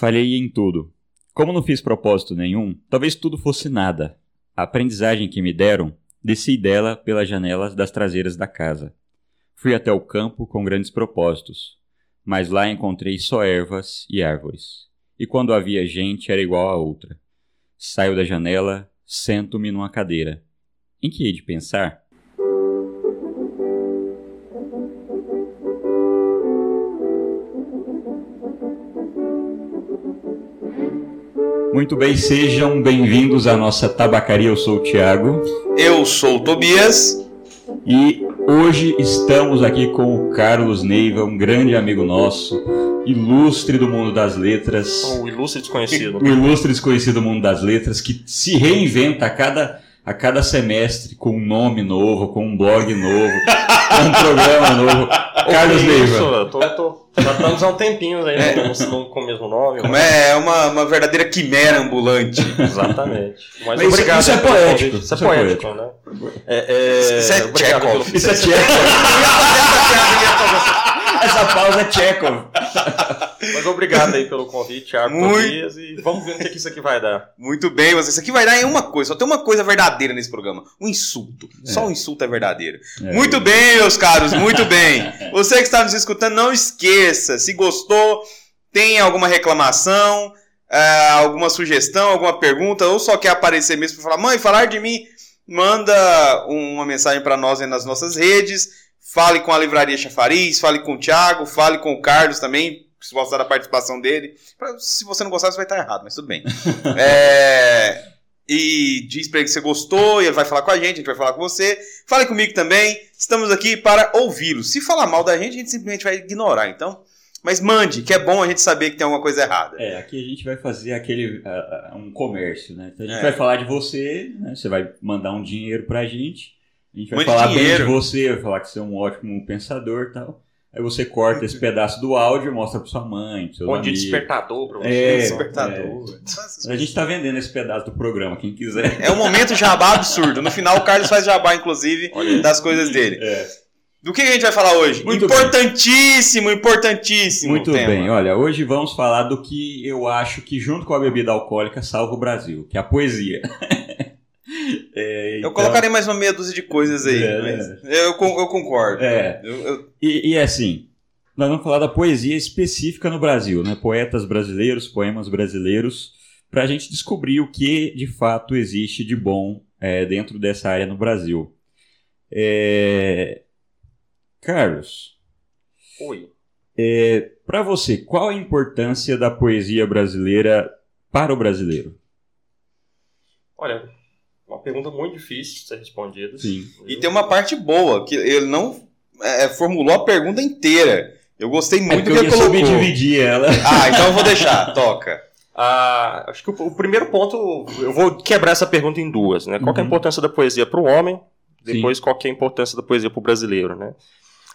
Falhei em tudo. Como não fiz propósito nenhum, talvez tudo fosse nada. A aprendizagem que me deram, desci dela pelas janelas das traseiras da casa. Fui até o campo com grandes propósitos, mas lá encontrei só ervas e árvores. E quando havia gente era igual a outra. Saio da janela, sento-me numa cadeira. Em que hei de pensar? Muito bem, sejam bem-vindos à nossa tabacaria. Eu sou o Thiago. Eu sou o Tobias. E hoje estamos aqui com o Carlos Neiva, um grande amigo nosso, ilustre do mundo das letras. O ilustre desconhecido. o ilustre desconhecido do mundo das letras, que se reinventa a cada, a cada semestre com um nome novo, com um blog novo, com um programa novo. Carlos Neiva. Isso, tô, tô, já estamos há um tempinho aí É. com, com o mesmo nome. Como mas- é, é uma, uma verdadeira quimera ambulante. Exatamente. Mas, Mas isso- obrigado isso é poético. Isso é é poético, né? É, é, Isso é pelo- Isso é Tcheco. Essa pausa é Tcheco. Mas obrigado aí pelo convite, Thiago Muito. Tobias, e vamos ver no que, que isso aqui vai dar. Muito bem, você. Isso aqui vai dar em uma coisa, só tem uma coisa verdadeira nesse programa: um insulto. Só um insulto é verdadeiro. É. Muito bem, meus caros, muito bem. Você que está nos escutando, não esqueça. Se gostou, tem alguma reclamação, ah, alguma sugestão, alguma pergunta, ou só quer aparecer mesmo para falar, mãe, falar de mim, manda uma mensagem para nós aí nas nossas redes. Fale com a Livraria Chafariz, fale com o Thiago, fale com o Carlos também, se gostar da participação dele. Se você não gostar, você vai estar errado, mas tudo bem. É, e diz pra ele que você gostou, e ele vai falar com a gente, a gente vai falar com você. Fale comigo também. Estamos aqui para ouvi-lo. Se falar mal da gente, a gente simplesmente vai ignorar, então. Mas mande, que é bom a gente saber que tem alguma coisa errada. É, aqui a gente vai fazer aquele ah, um comércio, né? Então a gente É. vai falar de você, né? Você vai mandar um dinheiro pra gente. A gente vai falar bem dinheiro. de você, vai falar que você é um ótimo pensador e tal. Aí você corta esse pedaço do áudio e mostra pra sua mãe, pro seu Bom de amigo. despertador pra você. É, Despertador. A gente tá vendendo esse pedaço do programa, quem quiser. É um momento jabá absurdo. No final, o Carlos faz jabá, inclusive, Olha das coisas dele. É. Do que a gente vai falar hoje? Muito bem. importantíssimo, importantíssimo. Muito tema. bem, olha, hoje vamos falar do que eu acho que junto com a bebida alcoólica salva o Brasil, que é a poesia. É, Eu então- colocarei mais uma meia dúzia de coisas aí. É, mas eu, eu concordo. É, Eu- eu- E, e assim, nós vamos falar da poesia específica no Brasil, né? Poetas brasileiros, poemas brasileiros, para a gente descobrir o que de fato existe de bom é, dentro dessa área no Brasil. É, Carlos, Oi. para você, qual a importância da poesia brasileira para o brasileiro? Olha, uma pergunta muito difícil de ser respondida. Sim. E tem uma parte boa, que ele não é, formulou a pergunta inteira. Eu gostei É muito eu que ia ele colocou. subdividir ela. Ah, então eu vou deixar. Toca. Ah, acho que o, o primeiro ponto, eu vou quebrar essa pergunta em duas, né? Qual que é a Uhum. importância da poesia para o homem? Depois, qual que é a importância da poesia para o brasileiro, né?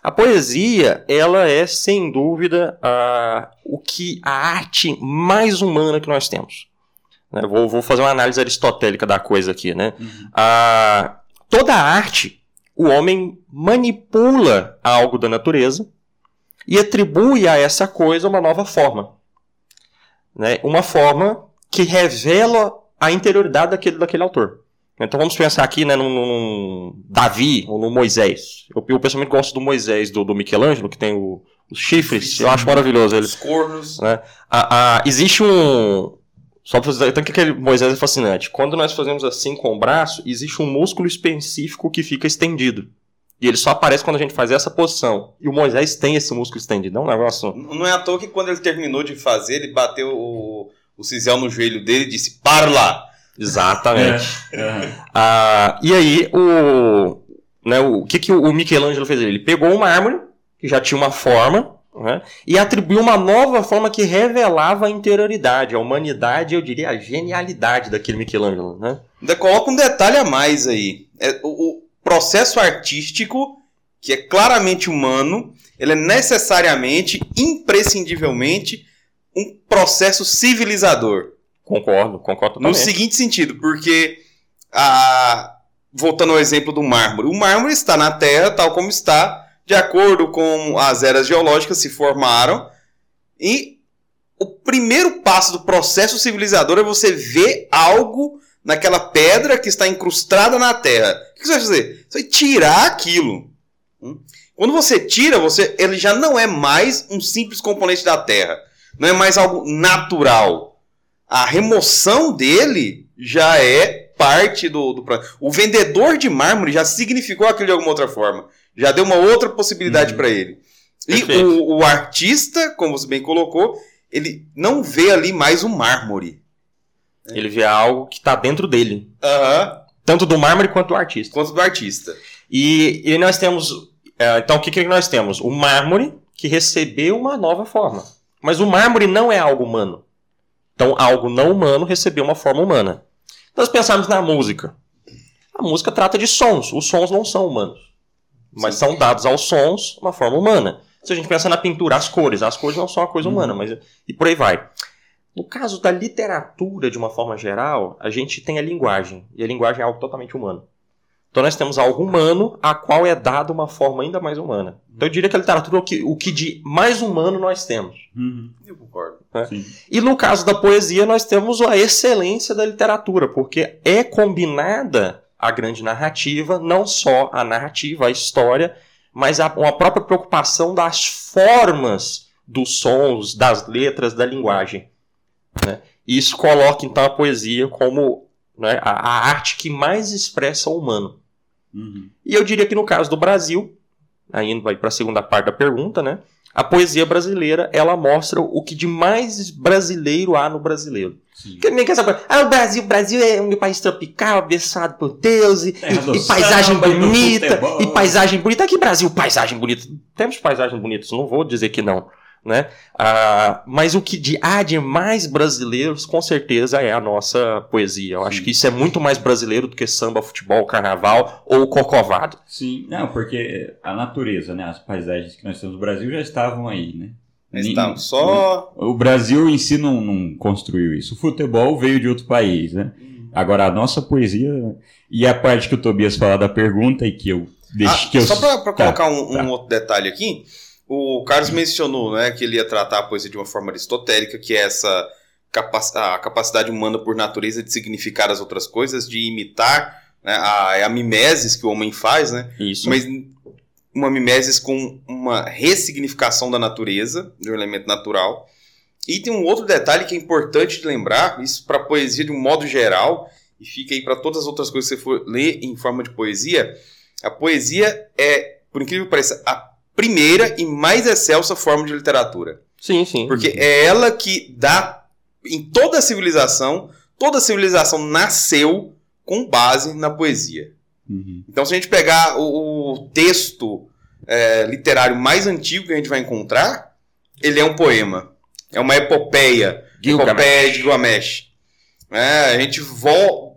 A poesia, ela é, sem dúvida, a, o que a arte mais humana que nós temos. Né? Vou, vou fazer uma análise aristotélica da coisa aqui, né? A, toda a arte, o homem manipula algo da natureza e atribui a essa coisa uma nova forma. Né? Uma forma que revela a interioridade daquele, daquele autor. Então vamos pensar aqui né, num, num Davi ou no Moisés. Eu, eu pessoalmente gosto do Moisés, do, do Michelangelo, que tem o- os chifres. Eu acho maravilhoso ele. Os cornos. A- a- existe um. Só pra vocês tanto que aquele Moisés é fascinante. Quando nós fazemos assim com o braço, existe um músculo específico que fica estendido. E ele só aparece quando a gente faz essa posição. E o Moisés tem esse músculo estendido. É um negócio. Não é à toa que quando ele terminou de fazer, ele bateu o, o cisel no joelho dele e disse: Para lá! Exatamente. Aham. Ah, e aí, o, né, o que, que o Michelangelo fez? Ele pegou um mármore, que já tinha uma forma, né, e atribuiu uma nova forma que revelava a interioridade, a humanidade, eu diria, a genialidade daquele Michelangelo. Né? Ainda coloca um detalhe a mais aí. É, o, o processo artístico, que é claramente humano, ele é necessariamente, imprescindivelmente, um processo civilizador. Concordo, concordo No seguinte sentido, porque a- voltando ao exemplo do mármore, o mármore está na Terra tal como está, de acordo com as eras geológicas se formaram e o primeiro passo do processo civilizador é você ver algo naquela pedra que está incrustada na terra. O que você vai fazer? Você vai tirar aquilo. Quando você tira, você, ele já não é mais um simples componente da terra. Não é mais algo natural. A remoção dele já é parte do, do O vendedor de mármore já significou aquilo de alguma outra forma. Já deu uma outra possibilidade uhum. para ele. E o, o, artista, como você bem colocou, ele não vê ali mais o mármore. Ele vê algo que está dentro dele. Uhum. Tanto do mármore quanto do artista. Quanto do artista. E, e nós temos. É, então, o que, que nós temos? O mármore que recebeu uma nova forma. Mas o mármore não é algo humano. Então, algo não humano recebeu uma forma humana. Nós pensamos na música. A música trata de sons. Os sons não são humanos. Mas Sim. são dados aos sons uma forma humana. Se a gente pensa na pintura, as cores. As cores não são uma coisa humana, uhum. mas. E por aí vai. No caso da literatura, de uma forma geral, a gente tem a linguagem. E a linguagem é algo totalmente humano. Então nós temos algo humano a qual é dado uma forma ainda mais humana. Então eu diria que a literatura é o que, o que de mais humano nós temos. Uhum. Eu concordo. É. E no caso da poesia, nós temos a excelência da literatura, porque é combinada a grande narrativa, não só a narrativa, a história, mas a, uma própria preocupação das formas dos sons, das letras, da linguagem. Né? Isso coloca então a poesia como né, a, a, arte que mais expressa o humano. Uhum. E eu diria que no caso do Brasil, ainda vai para a segunda parte da pergunta, né? A poesia brasileira, ela mostra o que de mais brasileiro há no brasileiro. Que nem que essa coisa. Ah, o Brasil, o Brasil é um país tropical, abençoado por Deus, e, e, e paisagem bonita, e paisagem bonita. Aqui, Brasil, paisagem bonita. Temos paisagens bonitas, não vou dizer que não. Né? Ah, mas o que de, há de mais brasileiros, com certeza, é a nossa poesia. Eu Sim. acho que isso é muito mais brasileiro do que samba, futebol, carnaval ou corcovado. Sim, não, porque a natureza, né, as paisagens que nós temos no Brasil já estavam aí, né? Estavam só. O Brasil em si não, não construiu isso. O futebol veio de outro país, né? Uhum. Agora a nossa poesia. E a parte que o Tobias fala da pergunta e que eu deixei. Ah, que eu... Só para tá, colocar um, tá. um outro detalhe aqui. O Carlos mencionou né, que ele ia tratar a poesia de uma forma aristotélica, que é essa capac a capacidade humana por natureza de significar as outras coisas, de imitar né, a, é a mimeses que o homem faz, né? Isso. Mas uma mimeses com uma ressignificação da natureza, de um elemento natural. E tem um outro detalhe que é importante de lembrar, isso para a poesia de um modo geral, e fica aí para todas as outras coisas que você for ler em forma de poesia. A poesia é, por incrível que pareça, a primeira e mais excelsa forma de literatura. Sim, sim. Porque é ela que dá, em toda a civilização, toda a civilização nasceu com base na poesia. Uhum. Então, se a gente pegar o, o texto é, literário mais antigo que a gente vai encontrar, ele é um poema. É uma epopeia. Gilgamesh. Epopeia de Gilgamesh. É, a gente vo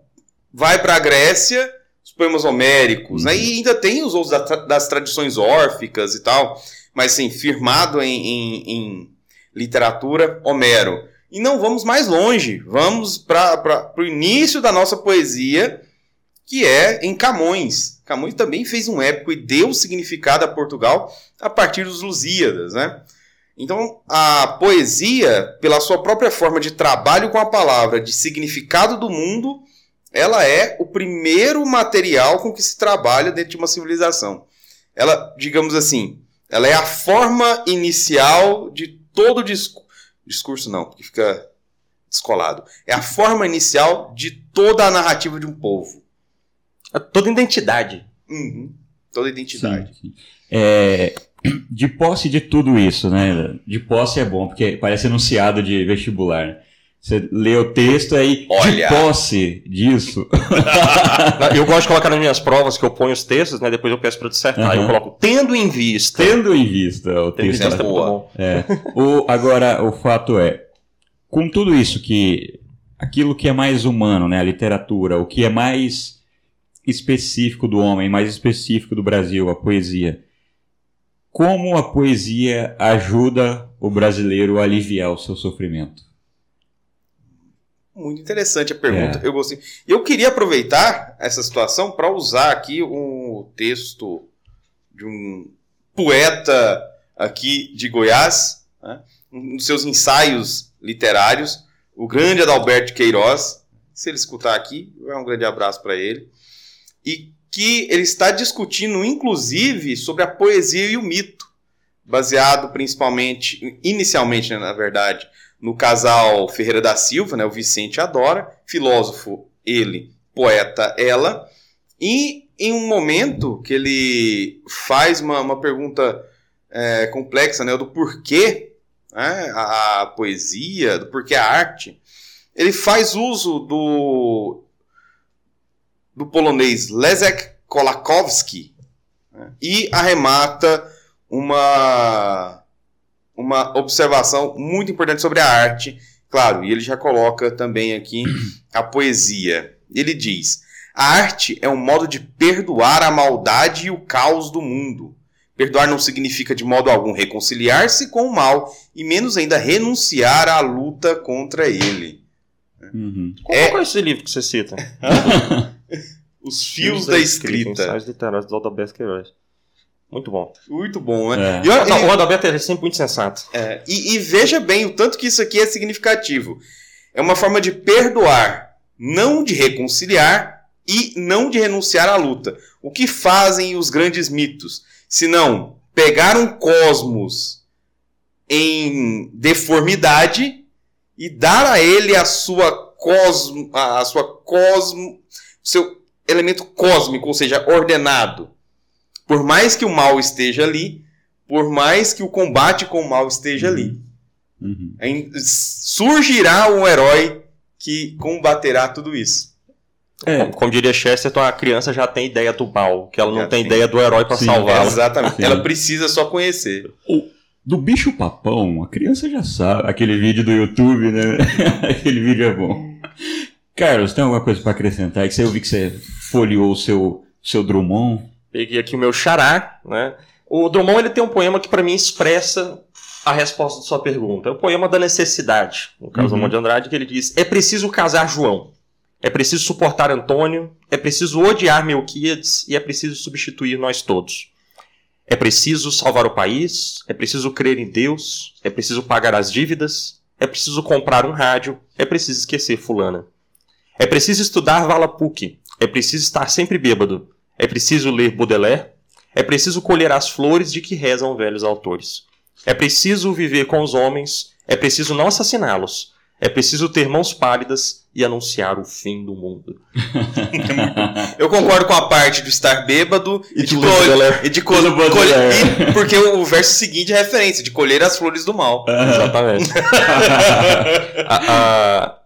vai para a Grécia poemas homéricos, né? E ainda tem os outros das tradições órficas e tal, mas sim, firmado em, em, em literatura, Homero. E não vamos mais longe, vamos para o início da nossa poesia, que é em Camões. Camões também fez um épico e deu significado a Portugal a partir dos Lusíadas, né? Então, a poesia, pela sua própria forma de trabalho com a palavra, de significado do mundo, ela é o primeiro material com que se trabalha dentro de uma civilização. Ela, digamos assim, ela é a forma inicial de todo discurso. Discurso não, porque fica descolado. É a forma inicial de toda a narrativa de um povo. Toda identidade. Uhum. Toda identidade. Sim, sim. É, de posse de tudo isso, né? De posse é bom, porque parece enunciado de vestibular. Você lê o texto aí Olha. de posse disso. eu gosto de colocar nas minhas provas que eu ponho os textos, né? Depois eu peço para dissertar. Uhum. Eu coloco tendo em vista. Tendo em vista o tendo texto. Vista é boa. É. o, agora, o fato é, com tudo isso que aquilo que é mais humano, né? A literatura, o que é mais específico do homem, mais específico do Brasil, a poesia. Como a poesia ajuda o brasileiro a aliviar o seu sofrimento? Muito interessante a pergunta. É. Eu gostei. Eu queria aproveitar essa situação para usar aqui um texto de um poeta aqui de Goiás, né? um dos seus ensaios literários, o grande Adalberto Queiroz. Se ele escutar aqui, é um grande abraço para ele. E que ele está discutindo, inclusive, sobre a poesia e o mito, baseado principalmente, inicialmente, né, na verdade, no casal Ferreira da Silva, né, o Vicente Adora, filósofo ele, poeta ela, e em um momento que ele faz uma, uma pergunta é, complexa né, do porquê né, a, a poesia, do porquê a arte, ele faz uso do, do polonês Leszek Kolakowski né, e arremata uma, uma observação muito importante sobre a arte. Claro, e ele já coloca também aqui a poesia. Ele diz: a arte é um modo de perdoar a maldade e o caos do mundo. Perdoar não significa de modo algum reconciliar-se com o mal, e menos ainda renunciar à luta contra ele. Uhum. Qual é... é esse livro que você cita? Os Fios, da, da Escrita. Ensaios literários do Adalberto Queiroz. Muito bom. Muito bom, né? É. E, não, o Adalberto é sempre muito sensato. É, e, e, veja bem o tanto que isso aqui é significativo. É uma forma de perdoar, não de reconciliar e não de renunciar à luta. O que fazem os grandes mitos? Se não pegar um cosmos em deformidade e dar a ele a sua cosmo, a sua cosmo, seu elemento cósmico, ou seja, ordenado. Por mais que o mal esteja ali, por mais que o combate com o mal esteja ali, uhum. surgirá um herói que combaterá tudo isso. É. Como, como, diria Chesterton, a criança já tem ideia do mal, que ela já não tem, tem, ideia do herói para salvá-la. Exatamente. Sim. Ela precisa só conhecer. O, do bicho papão, a criança já sabe. Aquele vídeo do YouTube, né? Aquele vídeo é bom. Carlos, tem alguma coisa para acrescentar? É que eu vi que você folheou o seu, seu Drummond. Peguei aqui o meu xará, né? O Drummond ele tem um poema que para mim expressa a resposta da sua pergunta. É o poema da necessidade, no caso uhum. do de Andrade, que ele diz: É preciso casar João. É preciso suportar Antônio, é preciso odiar Melquíades e é preciso substituir nós todos. É preciso salvar o país, é preciso crer em Deus, é preciso pagar as dívidas, é preciso comprar um rádio, é preciso esquecer fulana. É preciso estudar Valapuc, é preciso estar sempre bêbado, é preciso ler Baudelaire, é preciso colher as flores de que rezam velhos autores. É preciso viver com os homens, é preciso não assassiná-los, é preciso ter mãos pálidas e anunciar o fim do mundo. Eu concordo com a parte do estar bêbado e, de, colher, e de colher, porque o verso seguinte é referência de colher as flores do mal. Exatamente. a, a,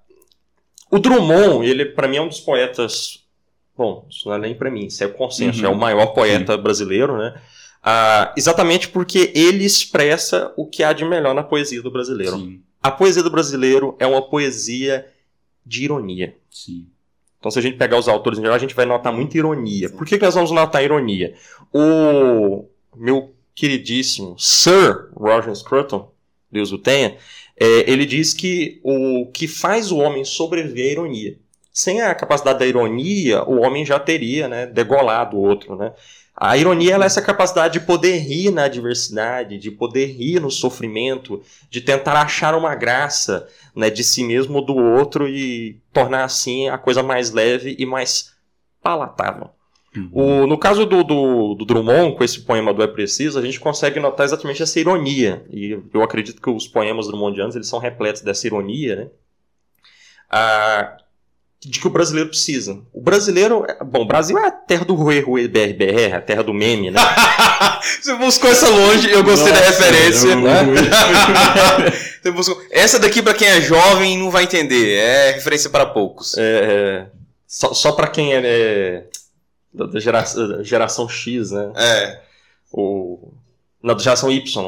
o Drummond, ele para mim é um dos poetas Bom, isso não é nem para mim, isso é o consenso. Uhum. É o maior poeta Sim. brasileiro, né? Ah, exatamente porque ele expressa o que há de melhor na poesia do brasileiro. Sim. A poesia do brasileiro é uma poesia de ironia. Sim. Então, se a gente pegar os autores em geral, a gente vai notar muita ironia. Por que, que nós vamos notar ironia? O meu queridíssimo Sir Roger Scruton, Deus o tenha, é, ele diz que o que faz o homem sobreviver é a ironia. Sem a capacidade da ironia, o homem já teria né, degolado o outro. Né? A ironia é essa capacidade de poder rir na adversidade, de poder rir no sofrimento, de tentar achar uma graça né, de si mesmo ou do outro e tornar assim a coisa mais leve e mais palatável. Uhum. O, no caso do, do, do, Drummond, com esse poema do É Preciso, a gente consegue notar exatamente essa ironia. E eu acredito que os poemas drummondianos eles são repletos dessa ironia. Né? Ah, de que o brasileiro precisa. O brasileiro. Bom, o Brasil é a terra do Rui Rui BRBR, a terra do meme, né? Você buscou essa longe, eu gostei Nossa, da referência. Você buscou... Essa daqui, para quem é jovem, não vai entender. É referência para poucos. É, é... Só, só para quem é, é, da geração, geração X, né? É. O... Na geração Y.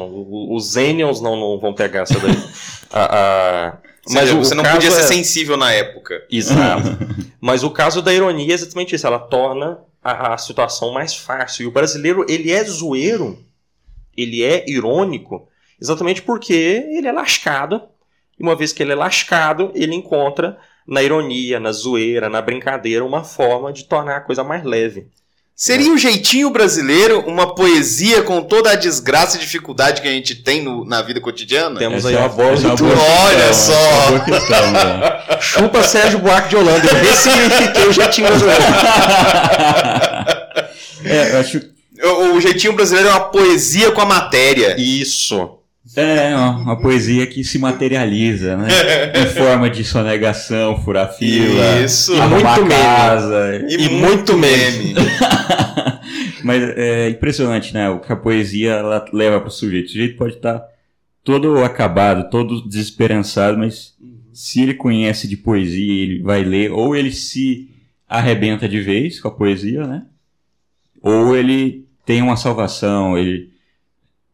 Os Zenials não, não vão pegar essa daí. a, a... Mas seja, você não podia ser é... sensível na época. Exato. Mas o caso da ironia é exatamente isso. Ela torna a, a, situação mais fácil. E o brasileiro, ele é zoeiro, ele é irônico, exatamente porque ele é lascado. E uma vez que ele é lascado, ele encontra na ironia, na zoeira, na brincadeira, uma forma de tornar a coisa mais leve. Seria o jeitinho brasileiro uma poesia com toda a desgraça e dificuldade que a gente tem no- na vida cotidiana? Temos Essa aí é- uma boa é uma leitura. boa Olha questão, só! é boa questão, né? Chupa Sérgio Buarque de Holanda. Eu ressignifiquei o jeitinho brasileiro. É, eu acho O, o jeitinho brasileiro é uma poesia com a matéria. Isso. É, uma, uma poesia que se materializa, né? Em forma de sonegação, furar fila, Isso. E muito meme. casa. E muito meme. Mas é impressionante, né? O que a poesia ela leva para o sujeito. O sujeito pode estar todo acabado, todo desesperançado, mas se ele conhece de poesia, ele vai ler, ou ele se arrebenta de vez com a poesia, né? Ou ele tem uma salvação, ele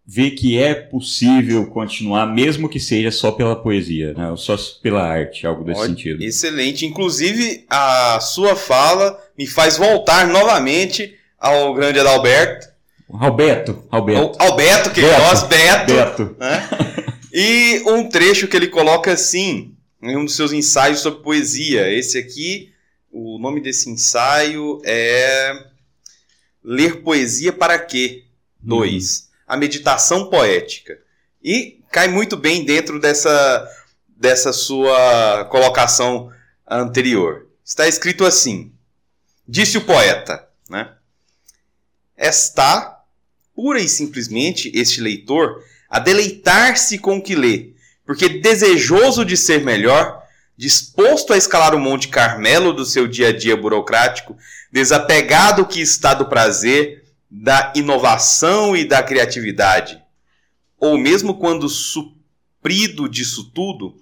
vê que é possível continuar, mesmo que seja só pela poesia, né? Só pela arte, algo desse Olha, sentido. Excelente. Inclusive, a sua fala me faz voltar novamente ao grande Adalberto. Alberto, Alberto. Ao Alberto, que Beto. nós, Beto. Beto. né? E um trecho que ele coloca assim, em um dos seus ensaios sobre poesia. Esse aqui, o nome desse ensaio é Ler Poesia para Quê? 2. A Meditação Poética. E cai muito bem dentro dessa, dessa sua colocação anterior. Está escrito assim: Disse o poeta, né? Está, pura e simplesmente, este leitor a deleitar-se com o que lê, porque desejoso de ser melhor, disposto a escalar o Monte Carmelo do seu dia a dia burocrático, desapegado que está do prazer, da inovação e da criatividade, ou mesmo quando suprido disso tudo,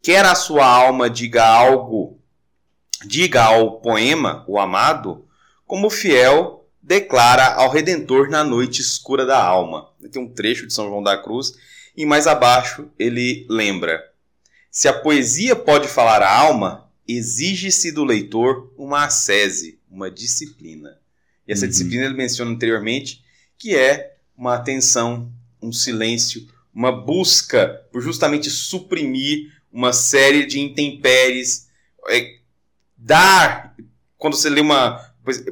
quer a sua alma diga algo, diga ao poema, o amado, como fiel declara ao Redentor na noite escura da alma. Tem um trecho de São João da Cruz e mais abaixo ele lembra: se a poesia pode falar a alma, exige-se do leitor uma ascese, uma disciplina. E essa Uhum. disciplina ele menciona anteriormente, que é uma atenção, um silêncio, uma busca por justamente suprimir uma série de intempéries, é, dar quando você lê uma depois,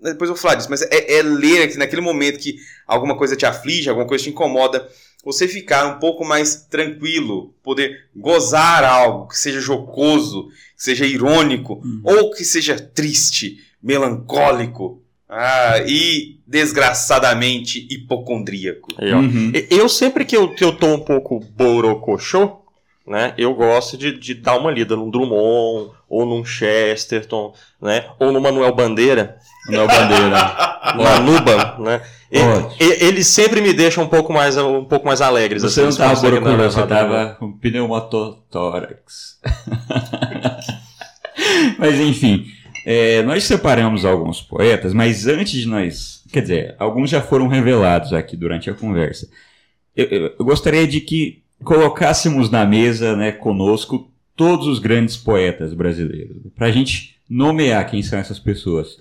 depois eu vou falar disso, mas é, é ler aqui naquele momento que alguma coisa te aflige, alguma coisa te incomoda, você ficar um pouco mais tranquilo, poder gozar algo que seja jocoso, que seja irônico, Uhum. ou que seja triste, melancólico, ah, e desgraçadamente hipocondríaco. Ó. Uhum. Eu sempre que eu, que eu tô um pouco borocochô, né, eu gosto de, de dar uma lida num Drummond, ou num Chesterton, né, ou no Manuel Bandeira, Não Bandeira. na Nuba, né. Eles sempre me deixam um pouco mais, um pouco mais alegres. Você não assim, tava conseguem dar procurando, você levada. tava com pneumotórax. mas enfim, é, nós separamos alguns poetas, mas antes de nós. Quer dizer, alguns já foram revelados aqui durante a conversa. Eu, eu- eu gostaria de que colocássemos na mesa, né, conosco, todos os grandes poetas brasileiros. Para a gente nomear quem são essas pessoas.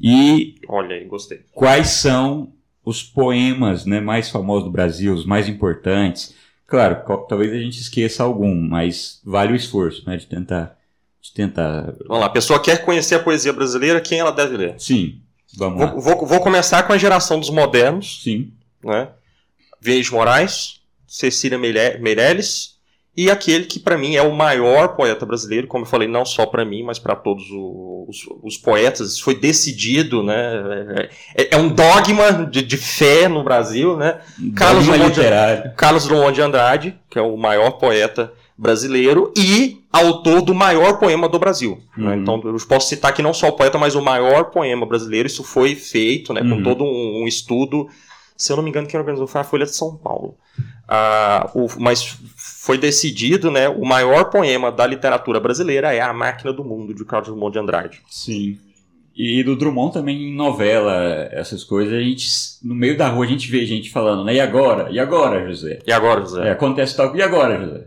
E Olha aí, gostei. quais são os poemas né, mais famosos do Brasil, os mais importantes. Claro, talvez a gente esqueça algum, mas vale o esforço né, de tentar. De tentar. Vamos lá, a pessoa quer conhecer a poesia brasileira, quem ela deve ler? Sim, vamos lá. Vou, vou, vou começar com a geração dos modernos, Sim. né? De Moraes, Cecília Meire- Meirelles e aquele que para mim é o maior poeta brasileiro, como eu falei, não só para mim, mas para todos os, os poetas. Isso foi decidido, né? É, é um dogma de, de fé no Brasil, né? Carlos Dogma Drummond de- literário. Carlos Drummond de Andrade, que é o maior poeta brasileiro e autor do maior poema do Brasil. né? Uhum. Então, eu posso citar aqui não só o poeta, mas o maior poema brasileiro. Isso foi feito né, com Uhum. todo um, um estudo. Se eu não me engano, quem organizou foi a Folha de São Paulo. Ah, o- mas foi decidido, né? O maior poema da literatura brasileira é A Máquina do Mundo, de Carlos Drummond de Andrade. Sim. E do Drummond também em novela, essas coisas, a gente, no meio da rua a gente vê gente falando, né? E agora? E agora, José? E agora, José? É, acontece tal. E agora, José?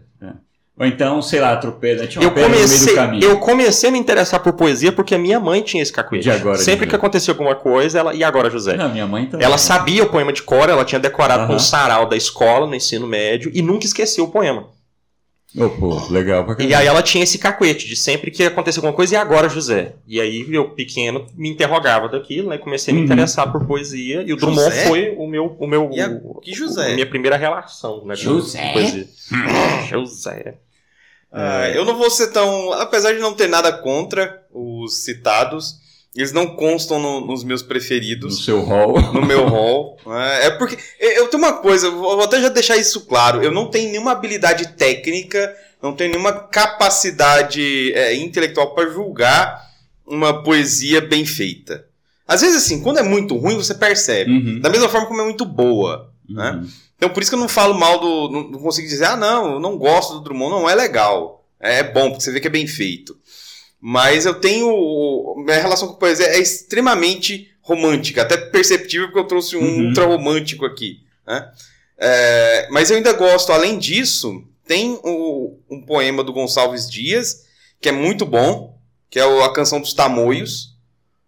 Ou então, sei lá, atropela, tinha uma Eu pedra no meio do comecei, caminho. eu comecei a me interessar por poesia porque a minha mãe tinha esse cacuete. De agora, Sempre de que acontecia alguma coisa, ela. E agora, José? Não, minha mãe também. Ela sabia o poema de cor, ela tinha decorado com o sarau da escola no ensino médio e nunca esqueceu o poema. Oh, pô, legal pra E caramba. aí ela tinha esse cacuete de sempre que acontecia alguma coisa, e agora, José? E aí eu, pequeno, me interrogava daquilo, né? Comecei a me Uhum. interessar por poesia. E o Drummond José? foi o meu. O meu E a- que José? A minha primeira relação, né? com José? poesia. José. Ah, eu não vou ser tão. Apesar de não ter nada contra os citados, eles não constam no- nos meus No preferidos. seu hall. no meu rol. né? É porque eu eu tenho uma coisa, vou até já deixar isso claro. Eu não tenho nenhuma habilidade técnica, não tenho nenhuma capacidade é, intelectual para julgar uma poesia bem feita. Às vezes, assim, quando é muito ruim, você percebe. Uhum. Da mesma forma como é muito boa. Né? Uhum. Então, por isso que eu não falo mal do. Não, não consigo dizer, ah, não, eu não gosto do Drummond. Não, é legal. É bom, porque você vê que é bem feito. Mas eu tenho. Minha relação com a poesia é extremamente romântica, até perceptível, porque eu trouxe um Uhum. ultra romântico aqui. Né? É, mas eu ainda gosto, além disso, tem o- um poema do Gonçalves Dias, que é muito bom, que é o- a canção dos Tamoios.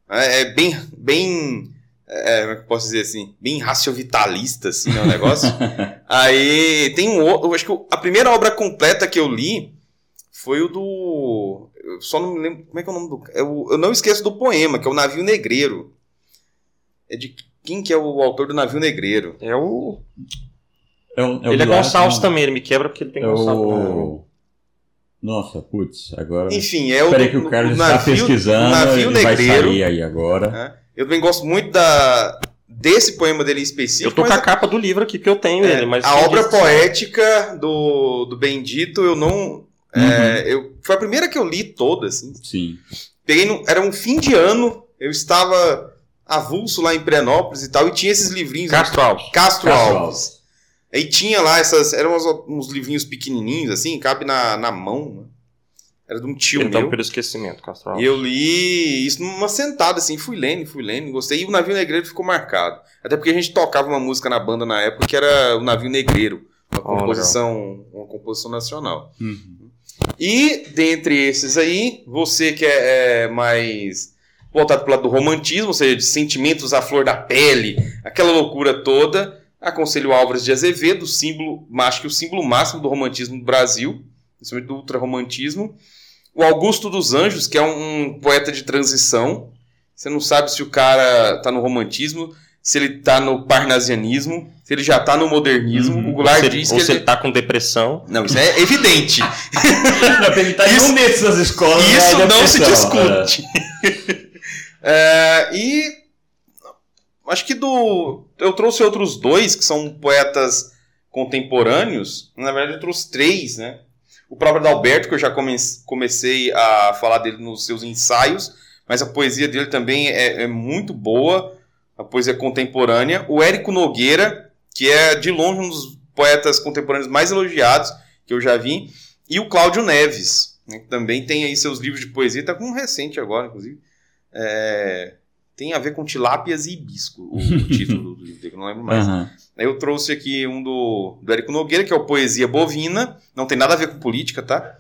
É, é bem. bem é, como é que eu posso dizer assim? Bem raciovitalista, assim, né, o negócio. Aí tem um outro. Eu acho que a primeira obra completa que eu li foi o do. Eu só não me lembro. Como é que é o nome do. é o- eu não esqueço do poema, que é o Navio Negreiro. É de quem que é o autor do Navio Negreiro? É o. É o- é o ele é Gonçalves não, também, ele me quebra porque ele tem É Gonçalves. o... Nossa, putz, agora... Enfim, é o. Peraí que o Carlos está pesquisando, o Navio ele vai Negreiro. sair aí agora. né? Eu também gosto muito da, desse poema dele em específico. Eu tô com mas a capa do livro aqui que eu tenho É, ele, mas. a obra disse- poética do, do Bendito, eu não. Uhum. é, eu, foi a primeira que eu li toda, assim. Sim. Peguei no, era um fim de ano, eu estava avulso lá em Prenópolis e tal, e tinha esses livrinhos. Castro Alves. Castro, Castro Alves. Aí tinha lá essas. Eram uns, uns livrinhos pequenininhos, assim, cabe na, na mão. Era de um tio Então, meu. pelo esquecimento, Castro E Alves. eu li isso numa sentada, assim, fui lendo, fui lendo, gostei. E o Navio Negreiro ficou marcado. Até porque a gente tocava uma música na banda na época que era o Navio Negreiro. Uma Oh, composição, uma composição nacional. Uhum. E dentre esses aí, você que é, é mais voltado para o lado do romantismo, ou seja, de sentimentos à flor da pele, aquela loucura toda, aconselho Álvares de Azevedo, símbolo, acho que o símbolo máximo do romantismo do Brasil, principalmente do ultrarromantismo. O Augusto dos Anjos, que é um, um poeta de transição. Você não sabe se o cara tá no romantismo, se ele tá no parnasianismo, se ele já tá no modernismo. Uhum. O Goulart Ou se, diz ou que se ele... ele tá com depressão. Não, isso é evidente. Não, ele tá em Isso- um dessas escolas. Isso né, não se discute. É, e acho que do. Eu trouxe outros dois que são poetas contemporâneos. Na verdade, eu trouxe três, né? O próprio Adalberto, que eu já come- comecei a falar dele nos seus ensaios, mas a poesia dele também é, é muito boa, a poesia contemporânea. O Érico Nogueira, que é de longe um dos poetas contemporâneos mais elogiados que eu já vi, e o Cláudio Neves, né, que também tem aí seus livros de poesia, tá com um recente agora, inclusive. É, tem a ver com tilápias e hibisco, o, título do livro dele, eu não lembro mais. Aham. Eu trouxe aqui um do, do Érico Nogueira, que é o Poesia Bovina, não tem nada a ver com política, tá?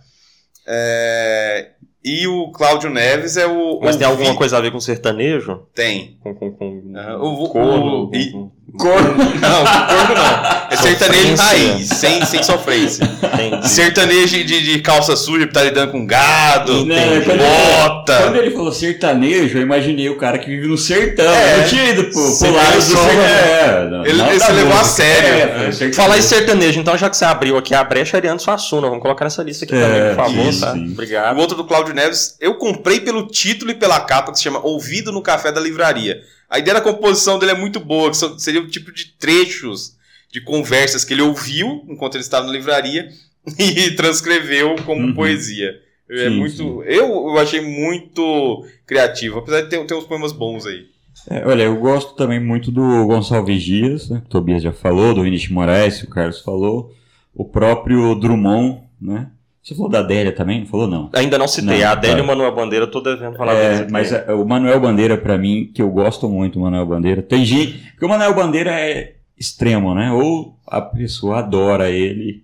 É, e o Cláudio Neves é o. Mas tem alguma coisa a ver com sertanejo? Tem. Com, com, com Ah, o- o- o- Corno. Não, corno não. É sertanejo raiz, sem, sem sofrência. Entendi. Sertanejo de, de calça suja, que tá lidando com gado, Né, tem quando, bota. quando ele falou sertanejo, eu imaginei o cara que vive no sertão. É. Eu não tinha ido pro, pro lado do sertão. né? É, não, Ele- não ele se levou a sério. É, sertanejo. Falar em sertanejo, então, já que você abriu aqui a brecha, Ariano Suassuna, vamos colocar nessa lista aqui É, também, por favor, isso, tá? sim. O Obrigado. outro do Cláudio Neves, eu comprei pelo título e pela capa, que se chama Ouvido no Café da Livraria. A ideia da composição dele é muito boa, que são- seria o tipo de trechos de conversas que ele ouviu enquanto ele estava na livraria e transcreveu como Uhum. poesia. É Sim, muito, sim. Eu, eu achei muito criativo, apesar de ter, ter uns poemas bons aí. É, olha, eu gosto também muito do Gonçalves Dias, né, que o Tobias já falou, do Vinícius Moraes, que o Carlos falou, o próprio Drummond, né? Você falou da Adélia também? Não falou, não? Ainda não citei, Não, a Adélia tá. e o Manuel Bandeira, eu tô devendo falar É, mas é, o Manuel Bandeira, pra mim, que eu gosto muito do Manuel Bandeira, tem gente. Porque o Manuel Bandeira é extremo, né? Ou a pessoa adora ele,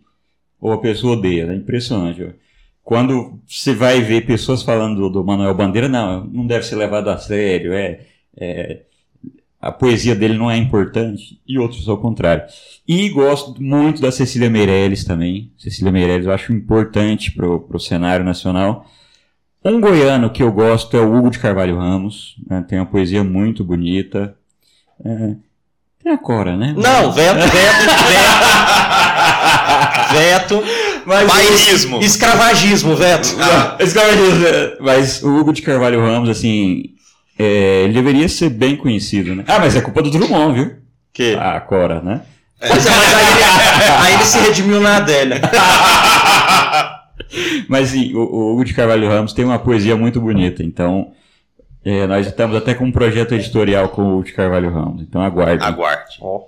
ou a pessoa odeia. É impressionante. Quando você vai ver pessoas falando do, do Manuel Bandeira, não, não deve ser levado a sério. É, é, a poesia dele não é importante, e outros ao contrário. E gosto muito da Cecília Meirelles também. Cecília Meirelles eu acho importante pro, pro cenário nacional. Um goiano que eu gosto é o Hugo de Carvalho Ramos. né? Tem uma poesia muito bonita. É, tem a Cora, né? Não, veto, veto, veto. veto. Mas, Bairrismo. Escravagismo, veto. Cara diz, mas o Hugo de Carvalho Ramos, assim, é, ele deveria ser bem conhecido, né? Ah, mas é culpa do Drummond, viu? Que? A Cora, né? Pois é, mas aí ele, aí ele se redimiu na Adélia. Mas sim, o, o Hugo de Carvalho Ramos tem uma poesia muito bonita, então é, nós estamos até com um projeto editorial com o Hugo de Carvalho Ramos, então aguarde. Aguarde. Ó,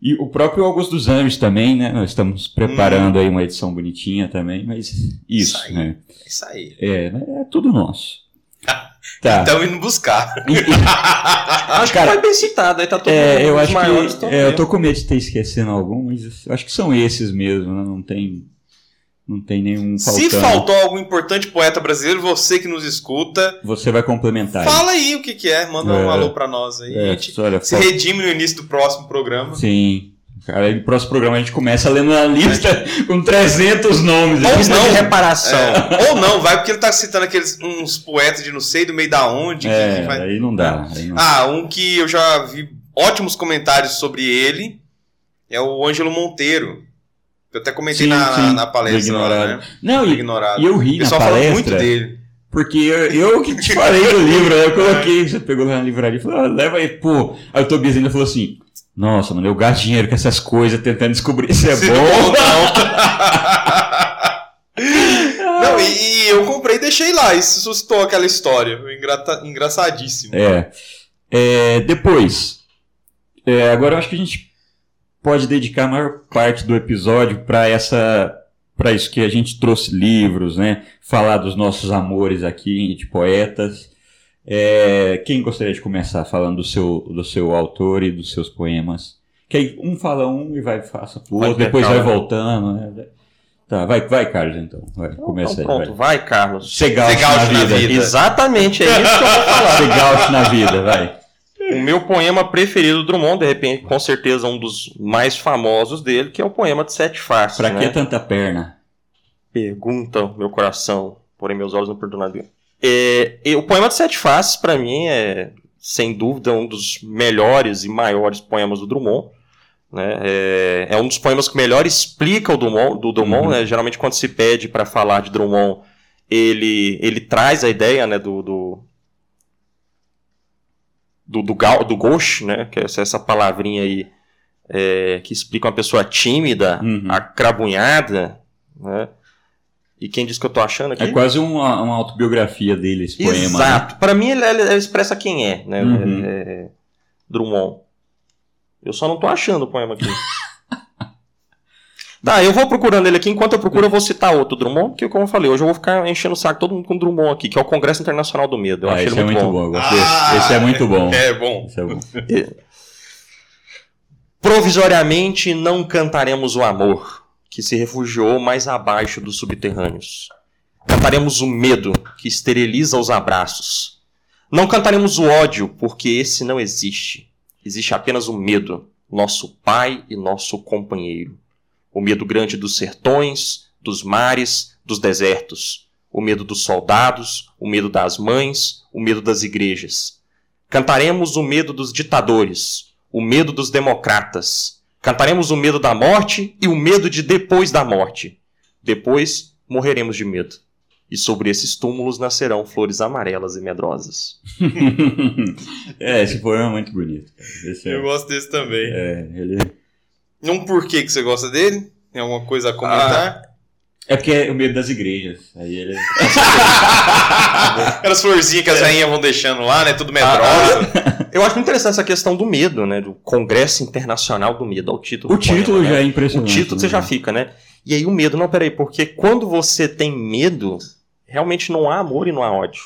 E o próprio Augusto dos Anjos também, né? Nós estamos preparando aí uma edição bonitinha também, mas isso, Isso aí. né? É isso aí. É, é tudo nosso. Tá. Então indo buscar. Acho Cara, que foi bem citado, aí tá todo É, mundo, eu acho maiores que. é, eu tô com medo de ter esquecendo algum, mas eu acho que são esses mesmo, né? Não tem. Não tem nenhum faltando. Se faltou algum importante poeta brasileiro, você que nos escuta, Você vai complementar. fala aí o que, que é. Manda um É. alô pra nós aí. É, gente olha, se fal- redime no início do próximo programa. Sim. Cara, aí no próximo programa a gente começa lendo uma lista com 300 nomes. Ou Lista não. de reparação. É, Ou não, vai porque ele tá citando aqueles uns poetas de não sei do meio da onde. É, vai- aí não dá. aí não- Ah, um que eu já vi ótimos comentários sobre ele é o Ângelo Monteiro. Eu até comentei Sim, na, sim, na, na palestra lá, ignorado. né? Não, e, ignorado. e eu ri na pessoal fala palestra. muito dele. Porque eu, eu que te falei do livro, aí eu coloquei, você pegou na livraria e falou, ah, leva aí, pô. Aí o Tobias ainda falou assim, nossa, mano, eu gasto dinheiro com essas coisas tentando descobrir se é Se bom. não, não. Não, e, e eu comprei e deixei lá. Isso suscitou aquela história. Engrata- engraçadíssimo. É. É, depois, é, agora eu acho que a gente pode dedicar a maior parte do episódio para essa, para isso que a gente trouxe livros, né? Falar dos nossos amores aqui de poetas. É, quem gostaria de começar falando do seu, do seu autor e dos seus poemas? Que aí um fala um e vai faça Vai outro, depois vai voltando. Né? Tá, vai, vai, Carlos, então. Vai, começa Então, aí. pronto, Vai. vai, Carlos. Ser na na vida. Exatamente, é isso que eu vou falar. Ser gaúcho na vida, vai. O meu poema preferido do Drummond, de repente, com certeza um dos mais famosos dele, que é o poema de Sete Faces. Pra né? que tanta perna? Pergunta o meu coração, porém meus olhos não perdoam É, e o poema de Sete Faces, pra mim, é sem dúvida um dos melhores e maiores poemas do Drummond. Né? É, é um dos poemas que melhor explica o Drummond, do Drummond. Uhum. né? Geralmente, quando se pede para falar de Drummond, ele, ele traz a ideia né, do, do, do, do, gal- do gauche, né? que é essa, essa palavrinha aí é, que explica uma pessoa tímida, Uhum. acrabunhada, né? E quem diz que eu tô achando aqui? É quase uma, uma autobiografia dele, esse poema. né? Exato. Para mim, ele, ele- ele expressa quem é, né? Uhum. É- é- Drummond. Eu só não tô achando o poema aqui. tá, eu vou procurando ele aqui. Enquanto eu procuro, eu vou citar outro Drummond, que, como eu falei, hoje eu vou ficar enchendo o saco todo mundo com Drummond aqui, que é o Congresso Internacional do Medo. Eu Ah, achei esse ele é muito, muito bom. bom. desse. Esse é muito bom. É bom. Esse é bom. Provisoriamente não cantaremos o amor, que se refugiou mais abaixo dos subterrâneos. Cantaremos o medo, que esteriliza os abraços. Não cantaremos o ódio, porque esse não existe. Existe apenas o medo, nosso pai e nosso companheiro. O medo grande dos sertões, dos mares, dos desertos. O medo dos soldados, o medo das mães, o medo das igrejas. Cantaremos o medo dos ditadores, o medo dos democratas. Cantaremos o medo da morte e o medo de depois da morte. Depois morreremos de medo. E sobre esses túmulos nascerão flores amarelas e medrosas. é, esse poema é muito bonito. é, Eu gosto desse também. é, ele... Um porquê que você gosta dele? Tem alguma coisa a comentar? é porque é o medo das igrejas. Aí ele... Aquelas florzinhas que as rainhas vão deixando lá, né? Tudo medrosa. Eu acho interessante essa questão do medo, né? Do Congresso Internacional do Medo, é o título O do poema, título né? já é O impressionante. título você né? já fica, né? E aí o medo, não, peraí, porque quando você tem medo, realmente não há amor e não há ódio.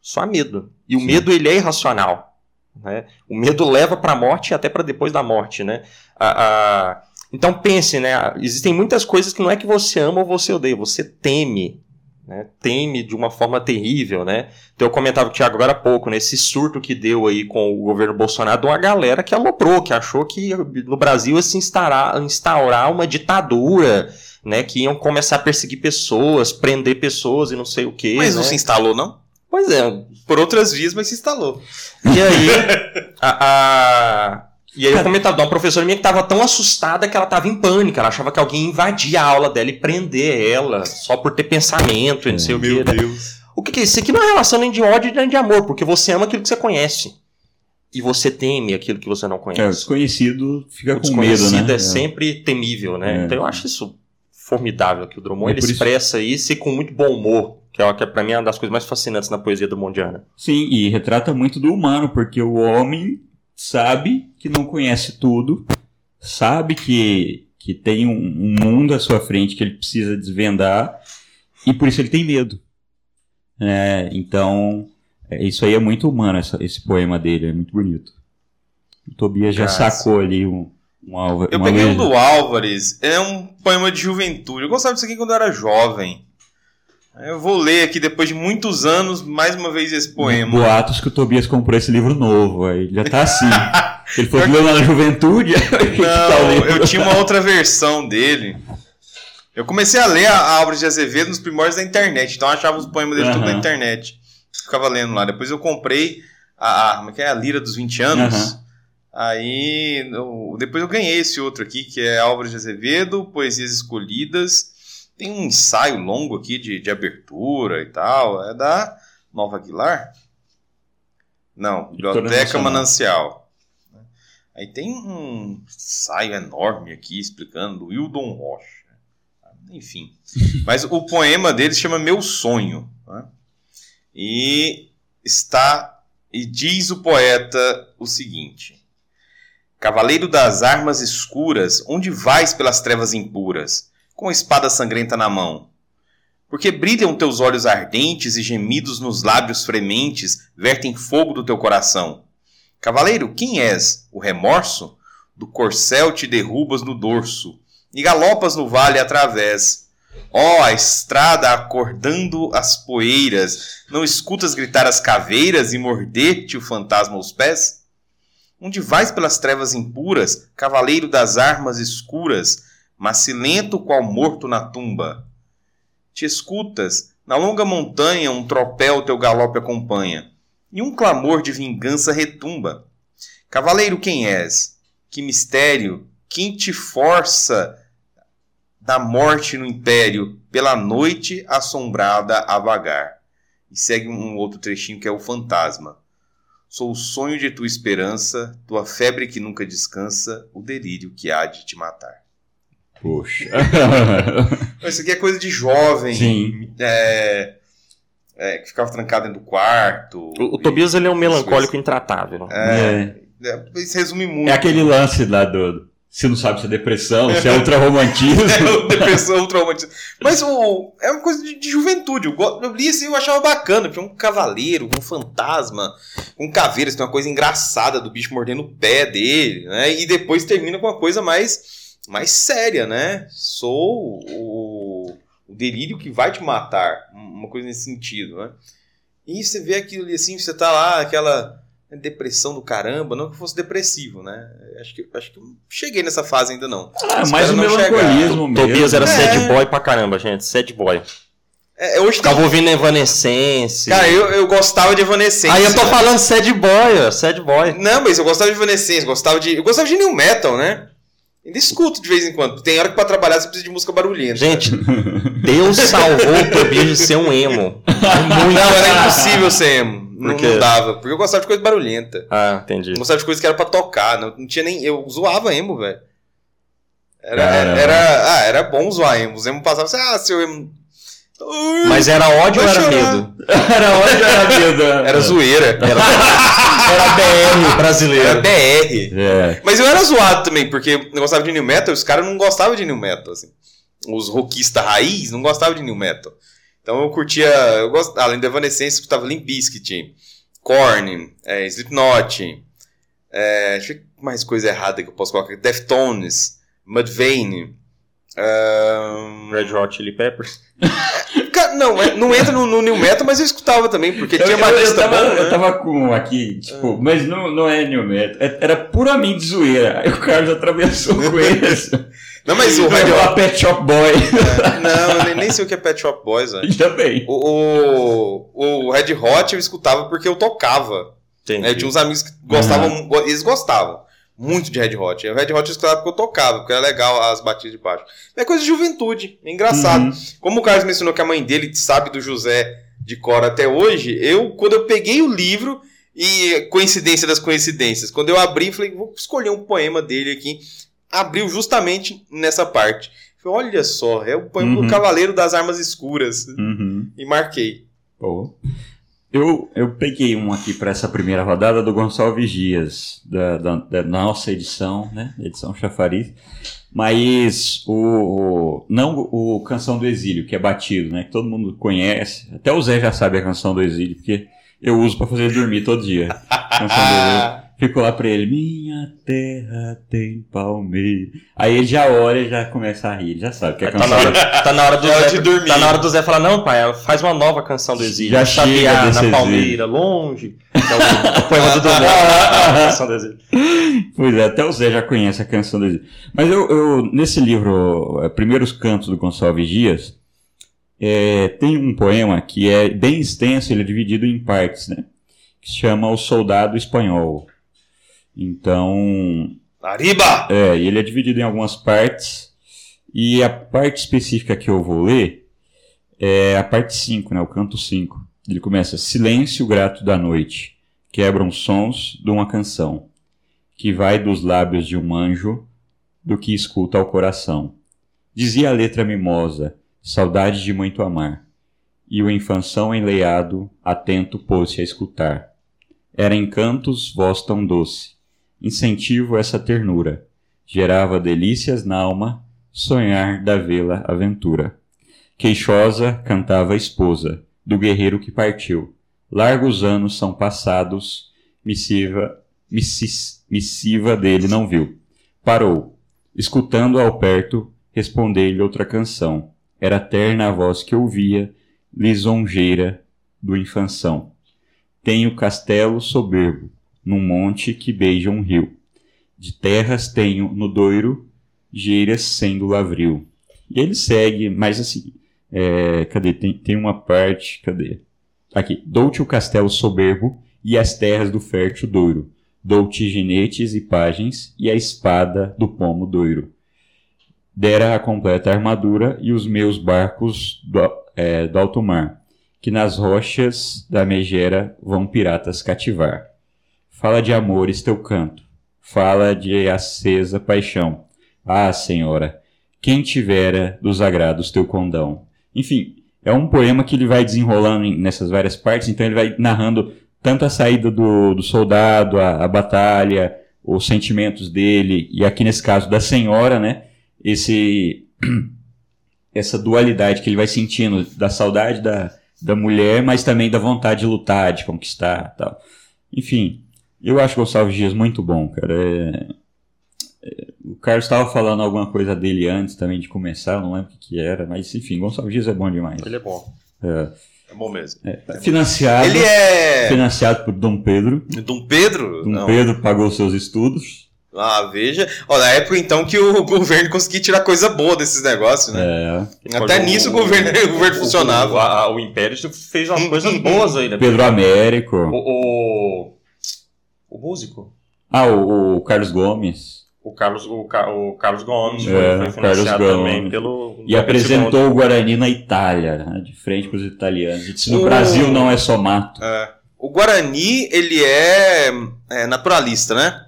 Só há medo. E o Sim. medo, ele é irracional. Né? O medo leva para a morte e até para depois da morte, né? A- a- Então pense, né? Existem muitas coisas que não é que você ama ou você odeia, você teme. Né? Teme de uma forma terrível, né? Então eu comentava com o Thiago agora há pouco, né? Esse surto que deu aí com o governo Bolsonaro de uma galera que aloprou, que achou que no Brasil ia se instaurar, instaurar uma ditadura, né? Que iam começar a perseguir pessoas, prender pessoas e não sei o quê. Mas não né? se instalou, não? Pois é. Por outras vias, mas se instalou. E aí, a, a- E aí eu comentava de uma professora minha que estava tão assustada que ela estava em pânico. Ela achava que alguém ia invadir a aula dela e prender ela só por ter pensamento e não sei o quê. né? Deus. O que, que é isso? Isso aqui não é relação nem de ódio nem de amor, porque você ama aquilo que você conhece. E você teme aquilo que você não É, o conhece. desconhecido fica o com medo, desconhecido né? é sempre temível, né? É. Então eu acho isso formidável que o Drummond É ele isso- expressa isso e com muito bom humor, que é, que pra mim é uma das coisas mais fascinantes na poesia do Mondiana. Sim, e retrata muito do humano, porque o homem sabe que não conhece tudo, sabe que, que tem um, um mundo à sua frente que ele precisa desvendar, e por isso ele tem medo. É, então, é, isso aí é muito humano, essa- esse poema dele, é muito bonito. O Tobias já Graças. sacou ali um, um alva, Eu peguei um do Álvares, é um poema de juventude. Eu gostava disso aqui quando eu era jovem. Eu vou ler aqui depois de muitos anos, mais uma vez esse poema. Boatos que o Tobias comprou esse livro novo, aí ele já tá assim. ele foi leu na juventude, tá Não, eu tinha uma outra versão dele. Eu comecei a ler a a Álvares de Azevedo nos primórdios da internet, então eu achava os poemas dele tudo na internet. Ficava lendo lá. Depois eu comprei a, a, como é que é? a Lira dos 20 anos. Aham. Aí, eu- depois eu ganhei esse outro aqui, que é Álvares de Azevedo, Poesias Escolhidas. Tem um ensaio longo aqui de, de abertura e tal. É da Nova Aguilar? Não, Biblioteca. Manancial. Aí tem um ensaio enorme aqui explicando do Wildon Rocha. Enfim. Mas o poema dele chama Meu Sonho. né? E está. E diz o poeta o seguinte: Cavaleiro das armas escuras, onde vais pelas trevas impuras, com a espada sangrenta na mão? Porque brilham teus olhos ardentes e gemidos nos lábios frementes vertem fogo do teu coração. Cavaleiro, quem és? O remorso? Do corcel te derrubas no dorso e galopas no vale através. Ó, a estrada acordando as poeiras, não escutas gritar as caveiras e morder-te o fantasma aos pés? Onde vais pelas trevas impuras, cavaleiro das armas escuras, macilento qual morto na tumba? Te escutas, na longa montanha um tropel teu galope acompanha, e um clamor de vingança retumba. Cavaleiro, quem és? Que mistério? Quem te força da morte no império, pela noite assombrada a vagar? E segue um outro trechinho que é o fantasma. Sou o sonho de tua esperança, tua febre que nunca descansa, o delírio que há de te matar. Poxa. Isso aqui é coisa de jovem. Sim. é, é, que ficava trancado dentro do quarto. O, o Tobias ele é um melancólico intratável. É, É. é, isso resume muito. É aquele lance lá do. Se não sabe se é depressão, se é ultrarromantismo. É, depressão, traumatismo. Mas o, é uma coisa de, de juventude. Eu, eu li assim eu achava bacana. Tinha um cavaleiro, um fantasma, um caveira. Tem uma coisa engraçada do bicho mordendo o pé dele. Né? E depois termina com uma coisa mais, mais séria, né? Sou o, o delírio que vai te matar. Uma coisa nesse sentido, né? E você vê aquilo ali assim, você tá lá, aquela depressão do caramba. Não que eu fosse depressivo, né? Acho que, acho que eu não cheguei nessa fase ainda não. Ah, mais não melancolismo mesmo. Tobias era É. sad boy pra caramba, gente. Sad boy. É, hoje tem Ficava ouvindo Evanescence. Cara, eu, eu gostava de Evanescence. Aí eu tô né? falando sad boy, ó, sad boy. Não, mas eu gostava de Evanescence, gostava de. Eu gostava de New Metal, né? Ainda escuto de vez em quando. Tem hora que pra trabalhar você precisa de música barulhenta. Gente, Deus salvou o Tobias de ser um emo. não, era impossível ser emo. Não, quê? não dava. Porque eu gostava de coisa barulhenta. Ah, entendi. Eu gostava de coisa que era pra tocar. Não, não tinha nem. Eu zoava emo, velho. Era, Caramba. era, ah, era bom zoar emo. Os emo passavam assim, ah, seu emo. Mas era ódio ou era chorar. medo? Era ódio, era medo. Era zoeira. Era, era BR brasileiro. Era BR. É. Mas eu era zoado também, porque eu gostava de new metal, os caras não gostavam de new metal, assim. Os rockistas raiz não gostavam de new metal. Então eu curtia, eu gost... além da Evanescence, eu escutava Limp Bizkit, Korn, é, Slipknot, é, deixa eu ver mais coisa errada que eu posso colocar, Deftones, Mudvayne, ahn, Red Hot Chili Peppers. É, não, é- não entra no, no New Metal, mas eu escutava também, porque tinha eu, eu, batista tava, bom, né? eu tava com aqui, tipo, mas não, não é New Metal. é- Era puramente zoeira. Aí o Carlos atravessou com isso. Não, mas o Vai Red falar Hot... Pet Shop Boy. Não, eu nem, nem sei o que é Pet Shop Boys, velho. Também. O, o, o Red Hot eu escutava porque eu tocava. Entendi. né? Eu tinha uns amigos que gostavam, go- eles gostavam muito de Red Hot. O Red Hot escutava porque eu tocava, porque era legal as batidas de baixo. É coisa de juventude, é engraçado. Uhum. Como o Carlos mencionou que a mãe dele sabe do José de cor até hoje, eu, quando eu peguei o livro, e coincidência das coincidências, quando eu abri, falei, vou escolher um poema dele aqui. Abriu justamente nessa parte. Falei, olha só, é o poema Uhum. do Cavaleiro das Armas Escuras. Uhum. E marquei. Pô. Eu, eu peguei um aqui para essa primeira rodada do Gonçalves Dias, da, da, da nossa edição, né? Edição Chafariz. Mas o, o- não o Canção do Exílio, que é batido, né? Que todo mundo conhece. Até o Zé já sabe a Canção do Exílio, porque eu uso para fazer dormir todo dia. Canção do Exílio. Fico lá pra ele, minha terra tem palmeira. Aí ele já olha e já começa a rir, ele já sabe que é Tá canção na, hora, tá na hora do É Zé, de dormir. Tá na hora do Zé falar, não, pai, faz uma nova canção do exílio. Já Sabiá, na Palmeira, longe. Que é o, poema do Dumont, a canção do exílio. Pois é, até o Zé já conhece a canção do Exílio. Mas eu, eu, nesse livro, é, Primeiros Cantos do Gonçalves Dias, é, tem um poema que é bem extenso, ele é dividido em partes, né? Que se chama O Soldado Espanhol. Então, Arriba! é, e ele é dividido em algumas partes. E a parte específica que eu vou ler é a parte 5, né? O canto 5. Ele começa: Silêncio grato da noite, quebram sons de uma canção, que vai dos lábios de um anjo, do que escuta ao coração. Dizia a letra mimosa, saudade de muito amar, e o infanção enleiado, atento pôs-se a escutar. Era em cantos voz tão doce, incentivo essa ternura, gerava delícias na alma, sonhar da vê-la aventura. Queixosa cantava a esposa do guerreiro que partiu. Largos anos são passados, missiva, missis- missiva dele não viu. Parou, escutando ao perto, respondei-lhe outra canção. Era terna a voz que ouvia, lisonjeira do infanção. Tenho castelo soberbo, num monte que beija um rio. De terras tenho no Doiro, geiras sendo lavril. E ele segue, mas assim, é, cadê? Tem, tem uma parte, cadê? Aqui. Dou-te o castelo soberbo e as terras do fértil Douro. Dou-te ginetes e pajens e a espada do pomo Doiro. Dera a completa armadura e os meus barcos do, é, do alto mar, que nas rochas da megera vão piratas cativar. Fala de amores teu canto, fala de acesa paixão. Ah, senhora, quem tivera dos agrados teu condão. Enfim, é um poema que ele vai desenrolando nessas várias partes, então ele vai narrando tanto a saída do, do soldado, a, a batalha, os sentimentos dele, e aqui nesse caso da senhora, né? Esse, essa dualidade que ele vai sentindo da saudade da, da mulher, mas também da vontade de lutar, de conquistar tal. Enfim, eu acho Gonçalves Dias muito bom, cara. É- é- o Carlos estava falando alguma coisa dele antes também de começar, eu não lembro o que, que era, mas enfim, Gonçalves Dias é bom demais. Ele é bom. É, É bom mesmo. é, financiado, Ele é. financiado por Dom Pedro. Dom Pedro? Dom Não. Pedro pagou seus estudos. Ah, veja. Ó, na época então que o governo conseguia tirar coisa boa desses negócios, né? É, Até nisso o governo, o governo funcionava. O, a- o Império fez umas coisas boas aí, né? Pedro Américo. O, o, músico. Ah, o, o Carlos Gomes. O Carlos, o, Ca- o Carlos Gomes É, foi, foi financiado também pelo. E apresentou o Guarani na Itália, né, de frente para os italianos. Disse, no O- Brasil não é só mato. É. O Guarani, ele é, é naturalista, né?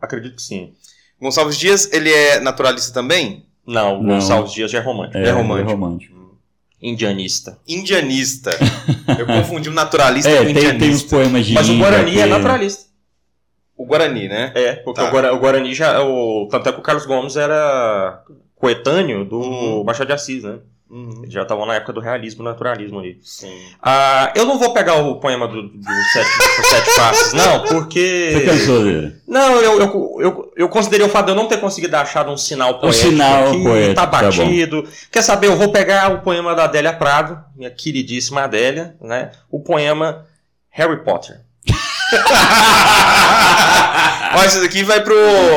Acredito que sim. Gonçalves Dias, ele é naturalista também? Não, o. Gonçalves Dias já é romântico. É romântico. romântico. Indianista. Indianista. Eu confundi o naturalista É, com o tem, tem uns indianista. poemas de Mas o Guarani que- é naturalista. O Guarani, né? É, porque Tá. o Guarani já. O, tanto é que o Carlos Gomes era coetâneo do Uhum. Machado de Assis, né? Uhum. Já estavam na época do realismo, naturalismo ali. Sim. Ah, eu não vou pegar o poema do, do sete, dos sete passos, não, Você porque. cansou dele? Não, eu, eu, eu, eu considerei o fato de eu não ter conseguido achar um sinal poético sinal aqui, poético, tá tá batido. Quer saber, eu vou pegar o poema da Adélia Prado, minha queridíssima Adélia, né? O poema Harry Potter. Olha, isso daqui vai pro,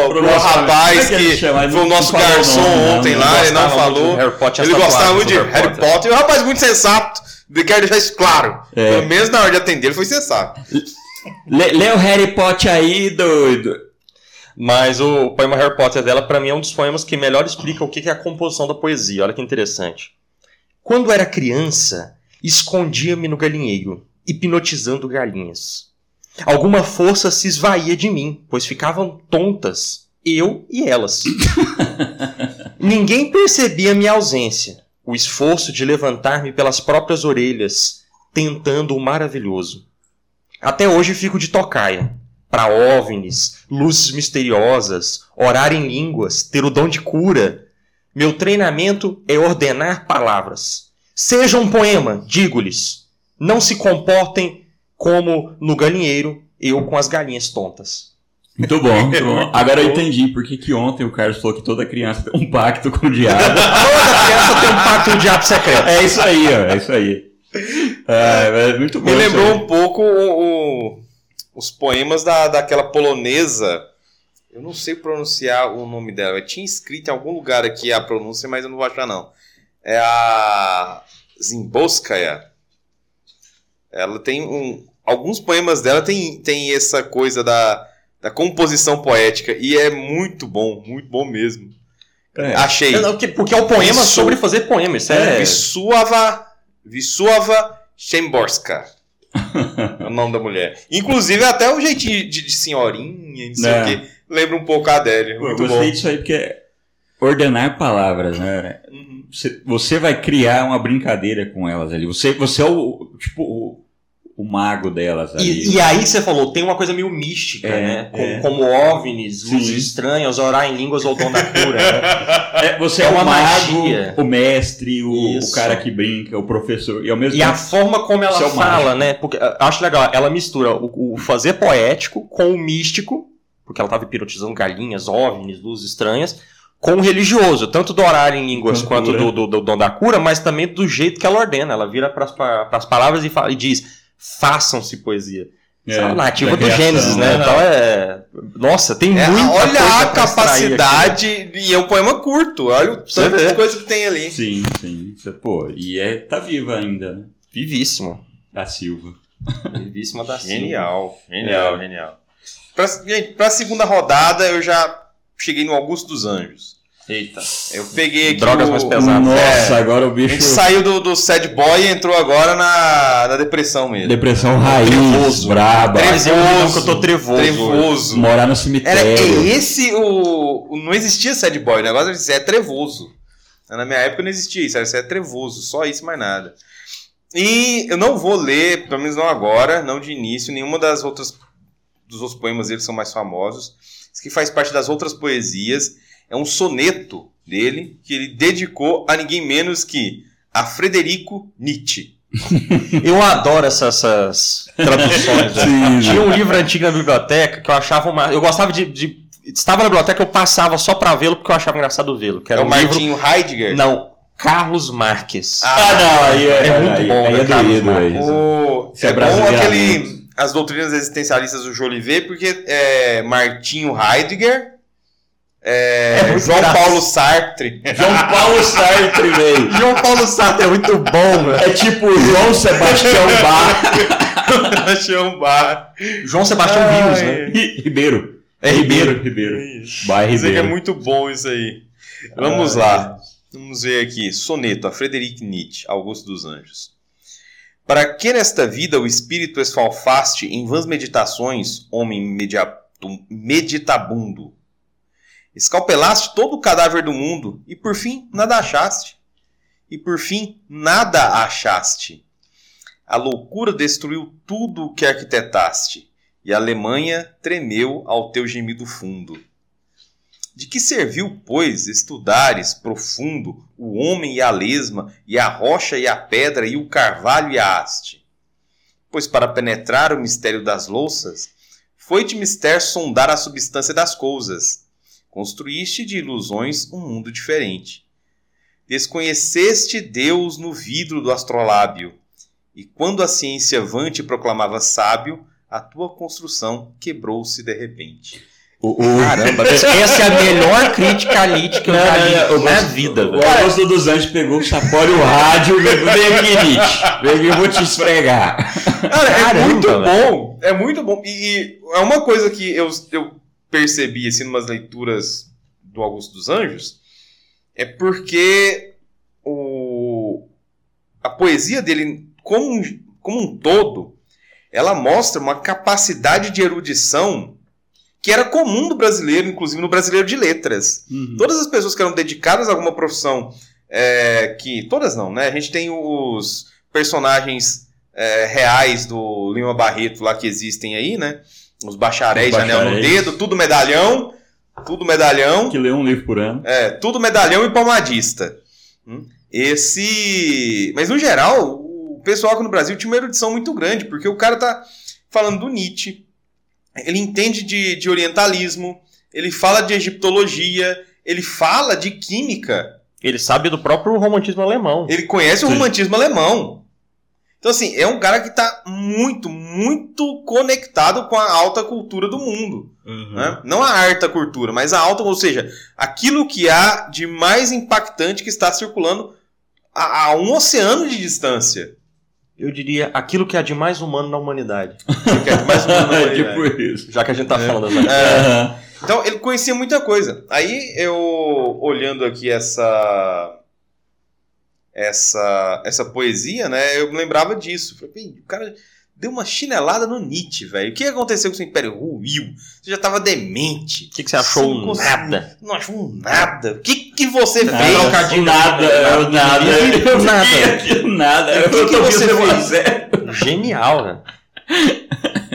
pro, nosso- rapaz é que que foi o nosso garçom não, ontem não lá, ele não Gostava muito falou. Harry Potter, Ele gostava muito de Harry Potter. E um rapaz muito sensato. Eu quero deixar isso claro. É. Pelo menos na hora de atender, ele foi sensato. Lê, lê o Harry Potter aí, doido. Mas o poema Harry Potter dela, pra mim, é um dos poemas que melhor explica o que é a composição da poesia. Olha que interessante. Quando era criança, escondia-me no galinheiro, hipnotizando galinhas. Alguma força se esvaía de mim, pois ficavam tontas, eu e elas. Ninguém percebia minha ausência, o esforço de levantar-me pelas próprias orelhas, tentando o maravilhoso. Até hoje fico de tocaia, para OVNIs, luzes misteriosas, orar em línguas, ter o dom de cura. Meu treinamento é ordenar palavras. Seja um poema, digo-lhes. Não se comportem como no galinheiro, eu com as galinhas tontas. Muito bom, muito bom. Agora eu entendi por que ontem o Carlos falou que toda criança tem um pacto com o diabo. Toda criança tem um pacto do diabo secreto. É isso aí, ó. É isso aí. Ah, é muito bom. Me lembrou um pouco o- o- os poemas da, daquela polonesa. Eu não sei pronunciar o nome dela. Eu tinha escrito em algum lugar aqui a pronúncia, mas eu não vou achar, não. É a Zimborskaya. Ela tem um. Alguns poemas dela tem, tem essa coisa da, da composição poética. E é muito bom, muito bom mesmo. É. Achei. Não, porque- Porque é o poema Isso. sobre fazer poema. Isso é. Wisława, Wisława Szymborska. é o nome da mulher. Inclusive, até o jeitinho de, de senhorinha, não sei É. o quê. Lembra um pouco a Adélia. Pô, eu Muito gostei bom. disso aí porque é ordenar palavras, né? Uhum. Você, você vai criar uma brincadeira com elas ali. Você, você é o, tipo, o, o mago delas ali. E, e aí você falou, tem uma coisa meio mística, É, né? Com- é. Como OVNIs, luzes Sim. estranhas, orar em línguas ou dom da cura. né? É, você É é, uma o mago, magia. o mestre, o, o cara que brinca, o professor. E ao mesmo E a tempo. forma como ela Seu fala, né? Porque eu acho legal, ela mistura o, o fazer poético com o místico, porque ela estava hipnotizando galinhas, OVNIs, luzes estranhas, com o religioso, tanto do orar em línguas quanto do, do, do dom da cura, mas também do jeito que ela ordena. Ela vira para as palavras e, fala- e diz: façam-se poesia. Isso é a do Gênesis, né? né? Então é. Nossa, tem É, muita olha coisa a extrair aqui. capacidade. E é um poema curto. Olha o tanto de coisa que tem ali. Sim, sim. Pô, e é, tá viva ainda, né? Vivíssimo. Da Silva. Vivíssima da Silva. Genial, genial, genial. Pra, gente, pra segunda rodada, eu já cheguei no Augusto dos Anjos. Eita. Eu peguei aqui. Drogas o- mais pesadas. Nossa, agora o A bicho. gente saiu do, do sad boy e entrou agora na, na depressão mesmo. Depressão raiz, Trevoso. braba. Mas eu não que eu tô trevoso. Trevoso. Morar no Era cemitério. é esse o, o- Não existia sad boy, o negócio é trevoso. Na minha época não existia isso, era isso é trevoso, só isso mais nada. E eu não vou ler, pelo menos não agora, não de início, nenhuma das outras dos outros poemas dele que são mais famosos. Isso que faz parte das outras poesias. É um soneto dele que ele dedicou a ninguém menos que a Frederico Nietzsche. Eu adoro essas, essas traduções. Sim, Tinha um livro antigo na biblioteca que eu achava uma. Eu gostava de. de- Estava na biblioteca, eu passava só pra vê-lo porque eu achava engraçado vê-lo. Que É era o um livro. Martinho Heidegger. Não, Carlos Marques. Ah, não, aí é, É muito aí, bom, aí né, é Carlos doído, Marques? é. O... É É, bom aquele. As doutrinas existencialistas do Jolivet, porque é Martinho Heidegger, é, É João engraçado. Paulo Sartre. João Paulo Sartre, velho. João Paulo Sartre é muito bom, velho. É tipo João Sebastião Bach. João Bar. João Sebastião Ai, Rios, né? Ribeiro. É Ribeiro. Ribeiro. Vai, Isso aqui é Ribeiro. muito bom isso aí. Vamos Ah, lá. Vamos ver aqui. Soneto a Frederic Nietzsche, Augusto dos Anjos. Para que nesta vida o espírito esfalfaste em vãs meditações, homem media- meditabundo? Escalpelaste todo o cadáver do mundo e por fim nada achaste. E por fim nada achaste. A loucura destruiu tudo o que arquitetaste e a Alemanha tremeu ao teu gemido fundo. De que serviu, pois, estudares profundo o homem e a lesma, e a rocha e a pedra, e o carvalho e a haste? Pois para penetrar o mistério das louças, foi-te mister sondar a substância das coisas. Construíste de ilusões um mundo diferente. Desconheceste Deus no vidro do astrolábio, e quando a ciência vante proclamava sábio, a tua construção quebrou-se de repente. O, o... Caramba, essa é a melhor crítica à Nietzsche que eu já li na vida. O Augusto dos Anjos pegou o chapéu e o rádio e vem aqui, Nietzsche. Vem eu vou te esfregar. Cara, é Caramba, é muito velho. bom. É muito bom. E, e, é uma coisa que eu, eu percebi, assim, umas leituras do Augusto dos Anjos, é porque o, a poesia dele, como, como um todo, ela mostra uma capacidade de erudição que era comum do brasileiro, inclusive no brasileiro de letras. Uhum. Todas as pessoas que eram dedicadas a alguma profissão, é, que. Todas não, né? A gente tem os personagens é, reais do Lima Barreto lá que existem aí, né? Os bacharéis, Os bacharéis. anel no dedo, tudo medalhão. Tudo medalhão. Que lê um livro por ano. É, tudo medalhão e palmadista. Hum? Esse. Mas no geral, o pessoal aqui no Brasil tinha uma erudição muito grande, porque o cara tá falando do Nietzsche, ele entende de, de orientalismo, ele fala de egiptologia, ele fala de química. Ele sabe do próprio romantismo alemão. Ele conhece Sim. o romantismo alemão. Então, assim, é um cara que está muito, muito conectado com a alta cultura do mundo. Uhum. Né? Não a alta cultura, mas a alta, ou seja, aquilo que há de mais impactante que está circulando a, a um oceano de distância eu diria aquilo que é de mais humano na humanidade. que é de mais humano na humanidade. tipo isso. Já que a gente tá é. falando das é. Então, ele conhecia muita coisa. Aí, eu, olhando aqui essa essa essa poesia, né, eu me lembrava disso. Falei, o cara deu uma chinelada no Nietzsche, velho. O que aconteceu com o seu império? Ruiu. Você já tava demente. O que, que você achou? Você nada. Não achou nada. O que, que você não, fez? Não, nada, eu nada. Eu nada. nada. O que, que você fez? Genial, né?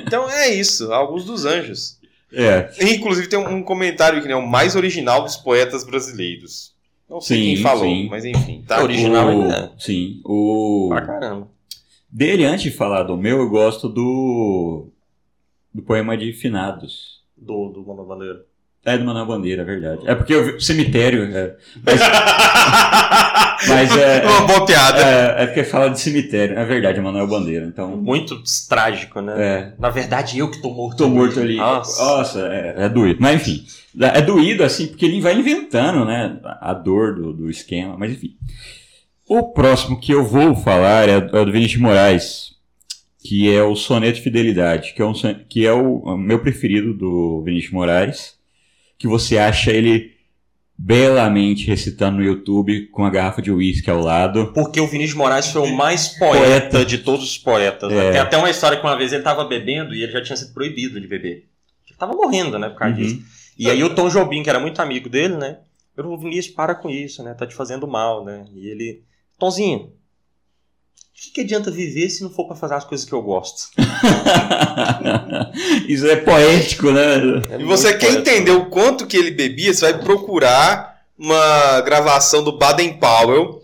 Então é isso. Alguns dos anjos. É. Inclusive tem um comentário que é o mais original dos poetas brasileiros. Não sei sim, quem falou, sim. mas enfim. Tá? Original o... ainda. Sim. O... Pra caramba. Dele, antes de falar do meu, eu gosto do. do poema de Finados. Do, do Manuel Bandeira. É do Manuel Bandeira, é verdade. É porque o cemitério. É, mas, mas é. Uma boa piada. É, é, porque fala de cemitério. É verdade, é Manuel Bandeira. Então, Muito trágico, né? É. Na verdade, eu que tô morto. Tô morto ali. Nossa, Nossa é, é doído. Mas enfim. É doído, assim, porque ele vai inventando, né? A dor do, do esquema, mas enfim. O próximo que eu vou falar é, é do Vinícius Moraes, que é o Soneto de Fidelidade, que é, um, que é o meu preferido do Vinícius Moraes, que você acha ele belamente recitando no YouTube com a garrafa de uísque ao lado. Porque o Vinícius Moraes foi o mais poeta, poeta. de todos os poetas. Né? É. Tem até uma história que uma vez ele estava bebendo e ele já tinha sido proibido de beber. Ele estava morrendo, né, por causa uhum. disso. E aí o Tom Jobim, que era muito amigo dele, né, o Vinícius, para com isso, né, tá te fazendo mal, né, e ele Tonzinho, que, que adianta viver se não for para fazer as coisas que eu gosto? Isso é poético, né? É e você quer poético. entender o quanto que ele bebia, você vai procurar uma gravação do Baden Powell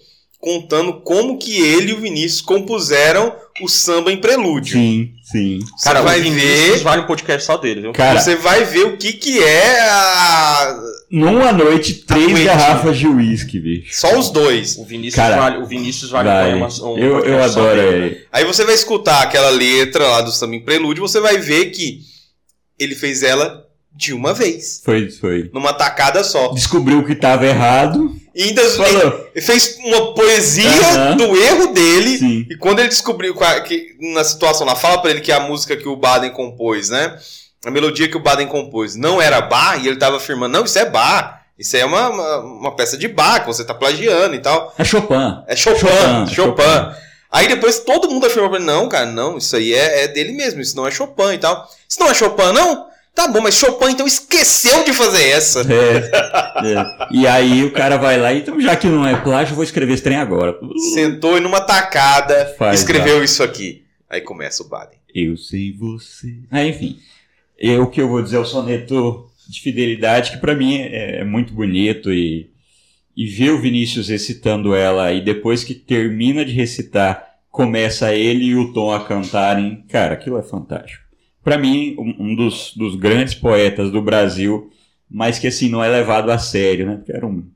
contando como que ele e o Vinícius compuseram o samba em prelúdio. Sim, sim. Você Cara, vai ver. Vale um podcast só dele, viu? Cara, você vai ver o que que é a. Numa noite, três garrafas de uísque, bicho. Só os dois. O Vinícius Cara, vale, o Vinícius vale, vale. Uma, um eu, eu adoro ele. Né? Aí você vai escutar aquela letra lá do samba em prelúdio, você vai ver que ele fez ela de uma vez. Foi, foi. Numa tacada só. Descobriu que estava errado. E ainda ele fez uma poesia uhum. do erro dele. Sim. E quando ele descobriu que, na situação lá, fala para ele que a música que o Baden compôs, né? A melodia que o Baden compôs não era Bach, e ele tava afirmando, não, isso é Bach. Isso é uma, uma, uma, peça de Bach, que você tá plagiando e tal. É Chopin. É Chopin. Chopin. Chopin. Chopin. Aí depois todo mundo pra ele, não, cara, não, isso aí é, é dele mesmo, isso não é Chopin e tal. Isso não é Chopin, não? Tá bom, mas Chopin então esqueceu de fazer essa. É, é. E aí o cara vai lá, então já que não é plágio, vou escrever esse trem agora. Sentou e numa tacada Faz, escreveu isso aqui. Aí começa o Baden. Eu sei você. Ah, enfim. Eu, o que eu vou dizer é o soneto de fidelidade que para mim é, é, muito bonito e, e ver o Vinícius recitando ela e depois que termina de recitar, começa ele e o Tom a cantarem, cara, aquilo é fantástico. Para mim, um, dos, dos grandes poetas do Brasil, mas que assim não é levado a sério, né? Porque era um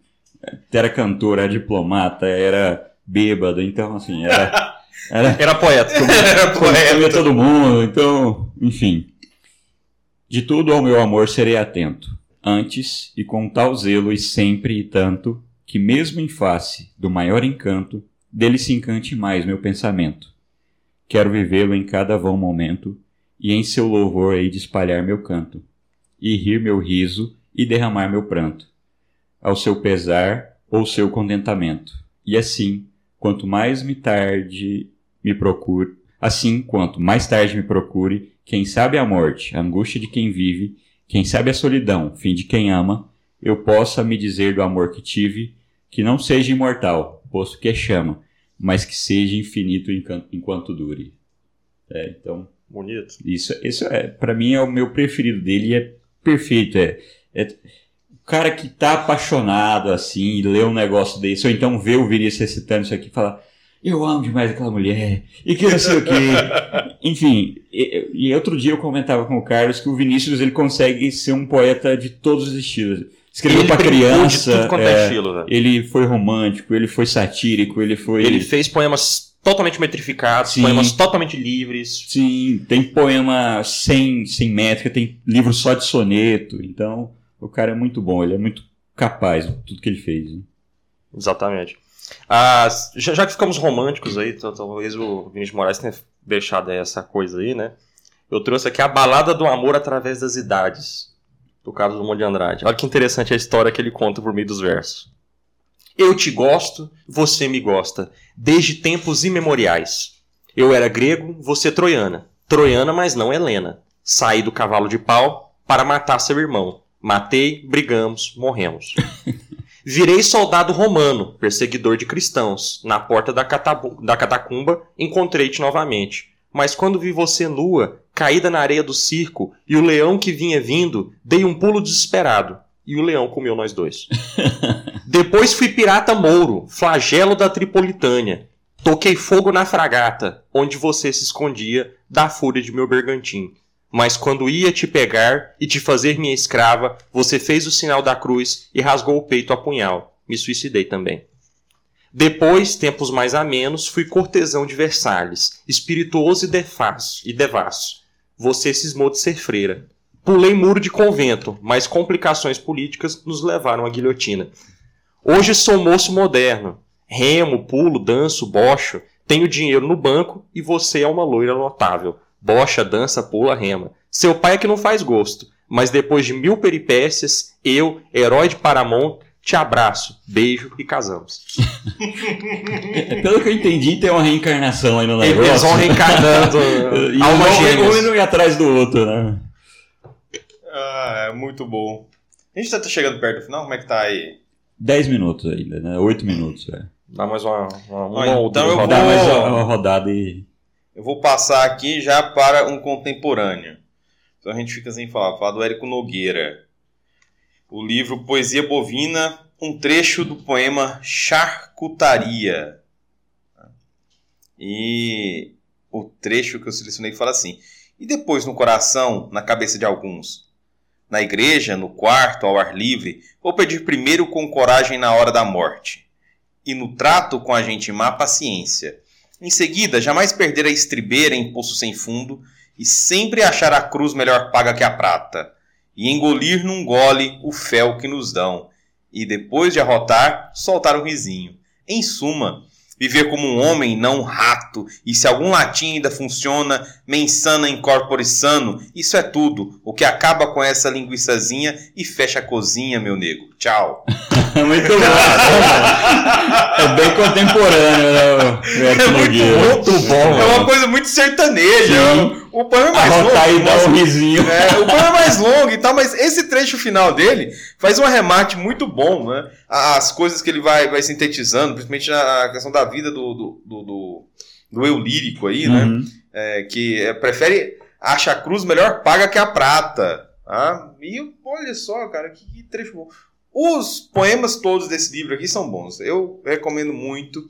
era cantor, era diplomata, era bêbado, então assim, era era, era poeta. era poeta. todo mundo, então, enfim. De tudo ao meu amor serei atento, antes e com tal zelo e sempre e tanto, que mesmo em face do maior encanto, dele se encante mais meu pensamento. Quero vivê-lo em cada vão momento, e em seu louvor hei de espalhar meu canto, e rir meu riso e derramar meu pranto, ao seu pesar ou seu contentamento. E assim, quanto mais me tarde me procure, assim quanto mais tarde me procure, quem sabe a morte, a angústia de quem vive, quem sabe a solidão, fim de quem ama, eu possa me dizer do amor que tive, que não seja imortal, posto que é chama, mas que seja infinito enquanto dure. É, então, bonito. Isso, isso é, para mim é o meu preferido dele, é perfeito, é, é o cara que tá apaixonado assim, e lê um negócio desse, ou então vê o Vinícius recitando isso aqui e fala, eu amo demais aquela mulher, e que não sei o quê. Enfim, e, e, outro dia eu comentava com o Carlos que o Vinícius ele consegue ser um poeta de todos os estilos. Escreveu para criança, é, é, estilo, ele foi romântico, ele foi satírico, ele foi. Ele fez poemas totalmente metrificados, Sim. poemas totalmente livres. Sim, tem poema sem, sem métrica, tem livro só de soneto. Então, o cara é muito bom, ele é muito capaz de tudo que ele fez. Né? Exatamente. Ah, já, já, que ficamos românticos aí, então, talvez o Vinícius Moraes tenha deixado essa coisa aí, né? Eu trouxe aqui a balada do amor através das idades, do Carlos Drummond de Andrade. Olha que interessante a história que ele conta por meio dos versos. Eu te gosto, você me gosta, desde tempos imemoriais. Eu era grego, você troiana. Troiana, mas não Helena. Saí do cavalo de pau para matar seu irmão. Matei, brigamos, morremos. Virei soldado romano, perseguidor de cristãos. Na porta da, da catacumba encontrei-te novamente. Mas quando vi você nua, caída na areia do circo, e o leão que vinha vindo, dei um pulo desesperado. E o leão comeu nós dois. Depois fui pirata mouro, flagelo da Tripolitânia. Toquei fogo na fragata, onde você se escondia da fúria de meu bergantim. Mas quando ia te pegar e te fazer minha escrava, você fez o sinal da cruz e rasgou o peito a punhal. Me suicidei também. Depois, tempos mais amenos, fui cortesão de Versalhes, espirituoso e devasso, e devasso. Você cismou de ser freira. Pulei muro de convento, mas complicações políticas nos levaram à guilhotina. Hoje sou moço moderno. Remo, pulo, danço, bocho. Tenho dinheiro no banco e você é uma loira notável bocha, dança, pula, rema. Seu pai é que não faz gosto, mas depois de mil peripécias, eu, herói de Paramount, te abraço, beijo e casamos. Pelo que eu entendi, tem uma reencarnação aí no negócio. Eles vão reencarnando e alma um, um indo atrás do outro, né? Ah, é muito bom. A gente tá chegando perto do final? Como é que tá aí? 10 minutos ainda, né? 8 minutos, é. Dá mais uma, uma, uma ah, então eu vou... Dá mais uma rodada e... Eu vou passar aqui já para um contemporâneo. Então a gente fica sem falar. Falar do Érico Nogueira. O livro Poesia Bovina, um trecho do poema Charcutaria. E o trecho que eu selecionei fala assim: E depois no coração, na cabeça de alguns? Na igreja, no quarto, ao ar livre, vou pedir primeiro com coragem na hora da morte. E no trato com a gente má, paciência em seguida, jamais perder a estribeira em poço sem fundo e sempre achar a cruz melhor paga que a prata, e engolir num gole o fel que nos dão, e depois de arrotar, soltar um risinho. Em suma, viver como um homem, não um rato, e se algum latim ainda funciona, mensana incorpore sano, isso é tudo, o que acaba com essa linguiçazinha e fecha a cozinha, meu nego. Tchau. muito bom. é bem contemporâneo, né? É muito, muito bom. É uma coisa muito sertaneja. Sim. O poema é mais longo. Aí dá um risinho. É, o poema é mais longo e tal, mas esse trecho final dele faz um arremate muito bom, né? As coisas que ele vai, vai sintetizando, principalmente a questão da vida do, do, do, do, do eu lírico aí, né? uhum. né? É, que é, prefere acha a cruz melhor paga que a prata. Ah, e olha só, cara, que, que trecho bom. Os poemas todos desse livro aqui são bons. Eu recomendo muito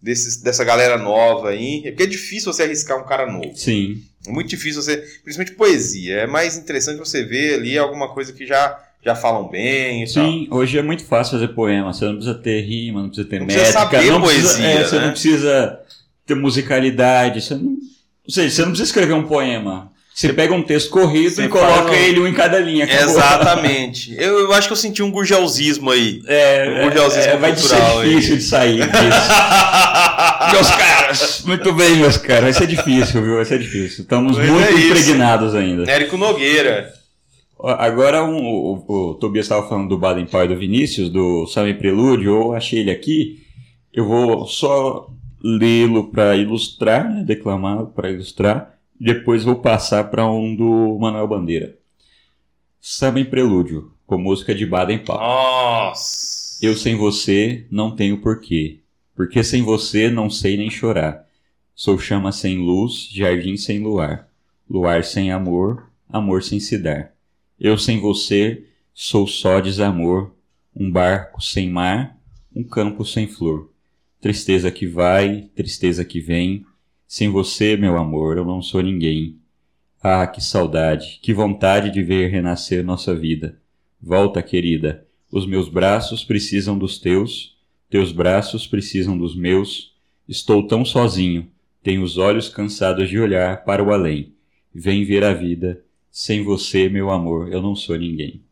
desses, dessa galera nova aí. Porque é difícil você arriscar um cara novo. Sim. É muito difícil você. Principalmente poesia. É mais interessante você ver ali alguma coisa que já, já falam bem e Sim, hoje é muito fácil fazer poema. Você não precisa ter rima, não precisa ter Não métrica. precisa saber não precisa, poesia, é, Você né? não precisa ter musicalidade. Você não, ou seja, você não precisa escrever um poema. Você pega um texto corrido Você e coloca um- ele um em cada linha. acabou. Exatamente. Eu, eu acho que eu senti um gurgelzismo aí. É, Um gurgelzismo é, vai ser cultural aí. difícil de sair disso. meus caras! Muito bem, meus caras. Vai ser difícil, viu? Vai ser difícil. Estamos Mas muito é impregnados ainda. Érico Nogueira. Agora um, o, o- o Tobias estava falando do Baden Powell do Vinícius, do Salve Prelúdio, eu achei ele aqui. Eu vou só lê-lo para ilustrar, né, declamá-lo para ilustrar, depois vou passar para um do Manuel Bandeira. Samba em Prelúdio, com música de Baden Powell. Nossa. Eu sem você não tenho porquê, porque sem você não sei nem chorar. Sou chama sem luz, jardim sem luar, luar sem amor, amor sem se dar. Eu sem você sou só desamor, um barco sem mar, um campo sem flor. Tristeza que vai, tristeza que vem, sem você, meu amor, eu não sou ninguém. Ah, que saudade, que vontade de ver renascer nossa vida. Volta, querida, os meus braços precisam dos teus, teus braços precisam dos meus. Estou tão sozinho, tenho os olhos cansados de olhar para o além. Vem ver a vida, sem você, meu amor, eu não sou ninguém.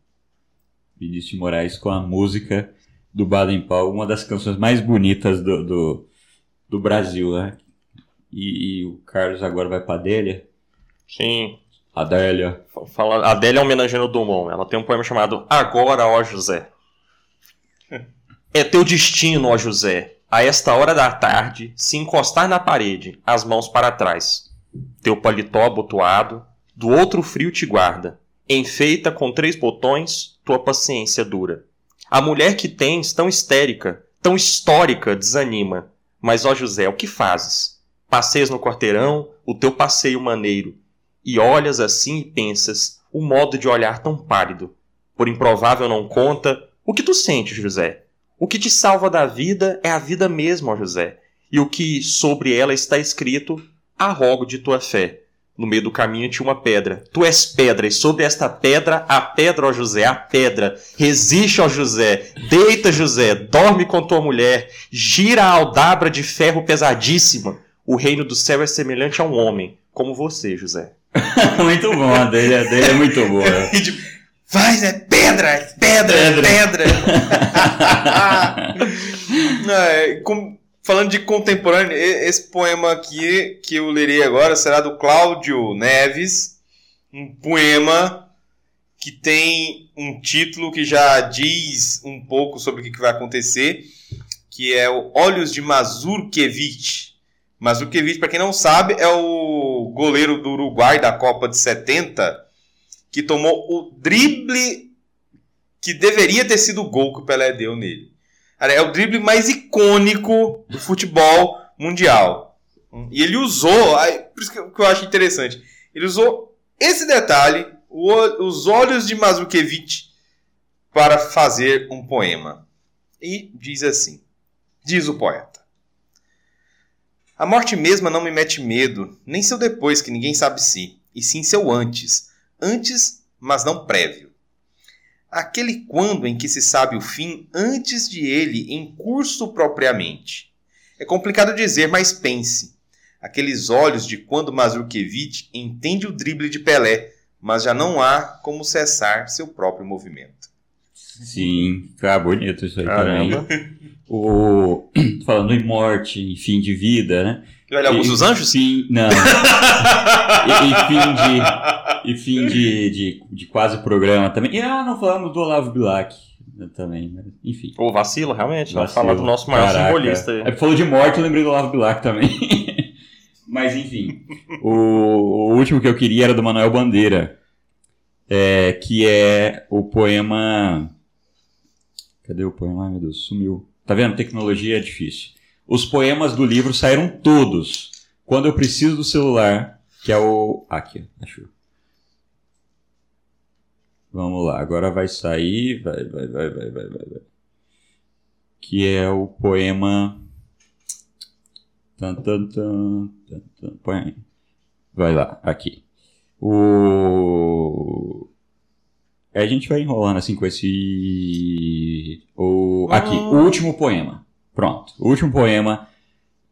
Vinícius de Moraes com a música do Baden Powell, uma das canções mais bonitas do, do, do Brasil, né? E, e o Carlos agora vai para Adélia. Sim. Adélia. Fala, a Adélia é homenageando o Dumont. Ela tem um poema chamado Agora, ó José. É teu destino, ó José, a esta hora da tarde, se encostar na parede, as mãos para trás. Teu paletó abotoado, do outro frio te guarda. Enfeita com três botões, tua paciência dura. A mulher que tens, tão histérica, tão histórica, desanima. Mas, ó José, o que fazes? Passeias no quarteirão, o teu passeio maneiro, e olhas assim e pensas, o modo de olhar tão pálido. Por improvável não conta, o que tu sentes, José? O que te salva da vida é a vida mesma, ó José. E o que sobre ela está escrito, arrogo de tua fé. No meio do caminho tinha uma pedra. Tu és pedra, e sobre esta pedra, a pedra, ó José, a pedra. Resiste, ó José. Deita, José. Dorme com tua mulher. Gira a aldabra de ferro pesadíssima. O reino do céu é semelhante a um homem, como você, José. muito bom, a Adélia, a Adélia é muito boa. Vai, é pedra, é pedra, é pedra. É, com- falando de contemporâneo, esse poema aqui que eu lerei agora será do Cláudio Neves, um poema que tem um título que já diz um pouco sobre o que que vai acontecer, que é o Olhos de Mazurkiewicz. Mazurkiewicz, para quem não sabe, é o goleiro do Uruguai da Copa de 70, que tomou o drible que deveria ter sido o gol que o Pelé deu nele. É o drible mais icônico do futebol mundial. E ele usou, por isso que eu acho interessante, ele usou esse detalhe, o o- os olhos de Mazurkiewicz, para fazer um poema. E diz assim: diz o poeta. A morte mesma não me mete medo, nem seu depois, que ninguém sabe se, e sim seu antes. Antes, mas não prévio. Aquele quando em que se sabe o fim antes de ele em curso propriamente. É complicado dizer, mas pense. Aqueles olhos de quando Mazurkiewicz entende o drible de Pelé, mas já não há como cessar seu próprio movimento. Sim, tá bonito isso aí Caramba. também. O, falando em morte, em fim de vida, né? E olha, alguns dos anjos? Sim, não. e, e fim de, e fim de, de, de quase programa também. E ah, não falamos do Olavo Bilac né, também, né? enfim. Ou vacilo, realmente. Não Vacilo. falar do nosso maior Caraca. simbolista. aí. É, falou de morte, eu lembrei do Olavo Bilac também. Mas enfim, o, o último que eu queria era do Manuel Bandeira, é, que é o poema. Cadê o poema? Ai meu Deus, sumiu. Tá vendo? Tecnologia é difícil. Os poemas do livro saíram todos. Quando eu preciso do celular, que é o. Aqui, achou. Vamos lá, agora vai sair, vai, vai, vai, vai, vai, vai, vai. Que é o poema. Tan, tan, tan, tan, tan. Põe aí. Vai lá, aqui. O. A gente vai enrolando assim com esse. O... Aqui, o último poema. Pronto. O último poema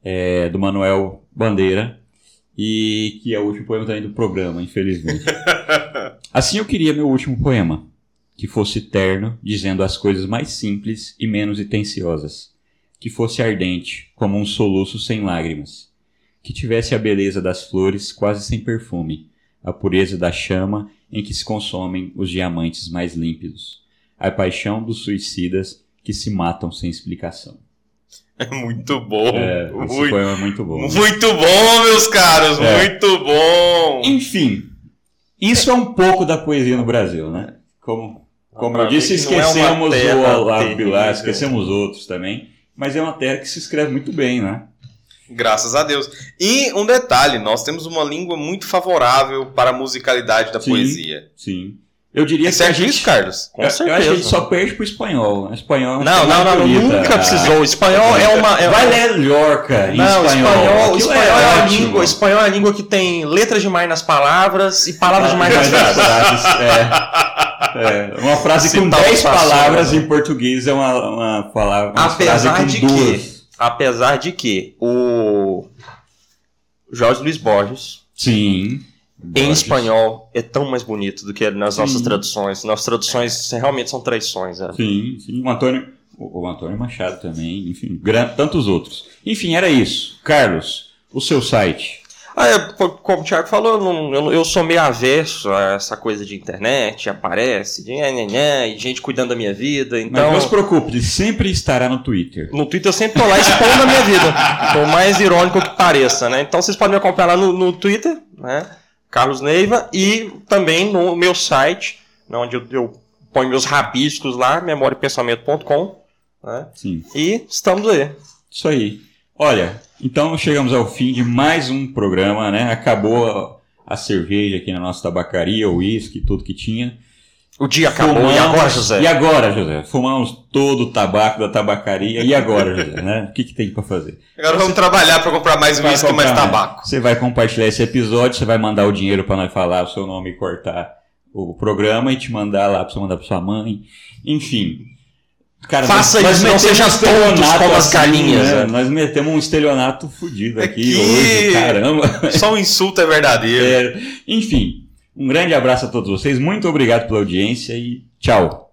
é do Manuel Bandeira. E que é o último poema também do programa, infelizmente. Assim eu queria meu último poema, que fosse terno, dizendo as coisas mais simples e menos itenciosas, que fosse ardente, como um soluço sem lágrimas, que tivesse a beleza das flores quase sem perfume, a pureza da chama em que se consomem os diamantes mais límpidos, a paixão dos suicidas que se matam sem explicação. É muito bom. É, esse muito, poema é muito bom. muito bom, meus caros. É. Muito bom. Enfim, isso é um pouco da poesia no Brasil, né? Como, como eu disse, é esquecemos terra o. Bilar, esquecemos outros também, mas é uma terra que se escreve muito bem, né? Graças a Deus. E um detalhe, nós temos uma língua muito favorável para a musicalidade da Sim. poesia. Sim. Eu diria É que a certo gente, isso, Carlos? Com eu, eu acho que a certeza. gente só perde pro espanhol. O espanhol é Não, não, não, bonita. nunca Ah, precisou. O espanhol é uma. É Vai ler Lorca em Não, espanhol. espanhol, Aquilo espanhol é, a ótimo. língua, espanhol é a língua que tem letras demais nas palavras e palavras demais nas frases. é. É, uma frase com Citar 10 o Sassou, palavras né? em português é uma, uma palavra uma Apesar frase de com que- duas. Apesar de que o Jorge Luiz Borges, Sim. em Borges. espanhol, é tão mais bonito do que nas Sim. nossas traduções. Nossas traduções realmente são traições. né? Sim, sim. O Antônio, o o Antônio Machado também, enfim, tantos outros. Enfim, era isso. Carlos, o seu site. Ah, é, co- como o Thiago falou, eu, não- eu, sou meio avesso a essa coisa de internet, aparece, de nhã, nhã, nhã, e gente cuidando da minha vida. Mas Então, não se preocupe, ele sempre estará no Twitter. no Twitter eu sempre tô lá expondo a minha vida. Por mais irônico que pareça, né? Então vocês podem me acompanhar lá no, no Twitter, né? Carlos Neiva, e também no meu site, né, onde eu, eu ponho meus rabiscos lá, memoriapensamento.com, né? Sim. E estamos aí. Isso aí. Olha, então chegamos ao fim de mais um programa, né? Acabou a, cerveja aqui na nossa tabacaria, o uísque, tudo que tinha. O dia acabou. Fumamos- E agora, José? E agora, José? Fumamos todo o tabaco da tabacaria. E agora, José? Né? O que, que tem pra fazer? Agora vamos trabalhar para comprar mais uísque e mais tabaco. Você vai compartilhar esse episódio, você vai mandar o dinheiro pra nós falar o seu nome e cortar o programa e te mandar lá pra você mandar pra sua mãe. Enfim. Cara, Faça nós isso, não metemos seja um estelionato tontos como as galinhas, né? né? Nós metemos um estelionato fudido aqui Aqui. hoje, caramba. Só o insulto é verdadeiro. É, enfim, um grande abraço a todos vocês, muito obrigado pela audiência e tchau.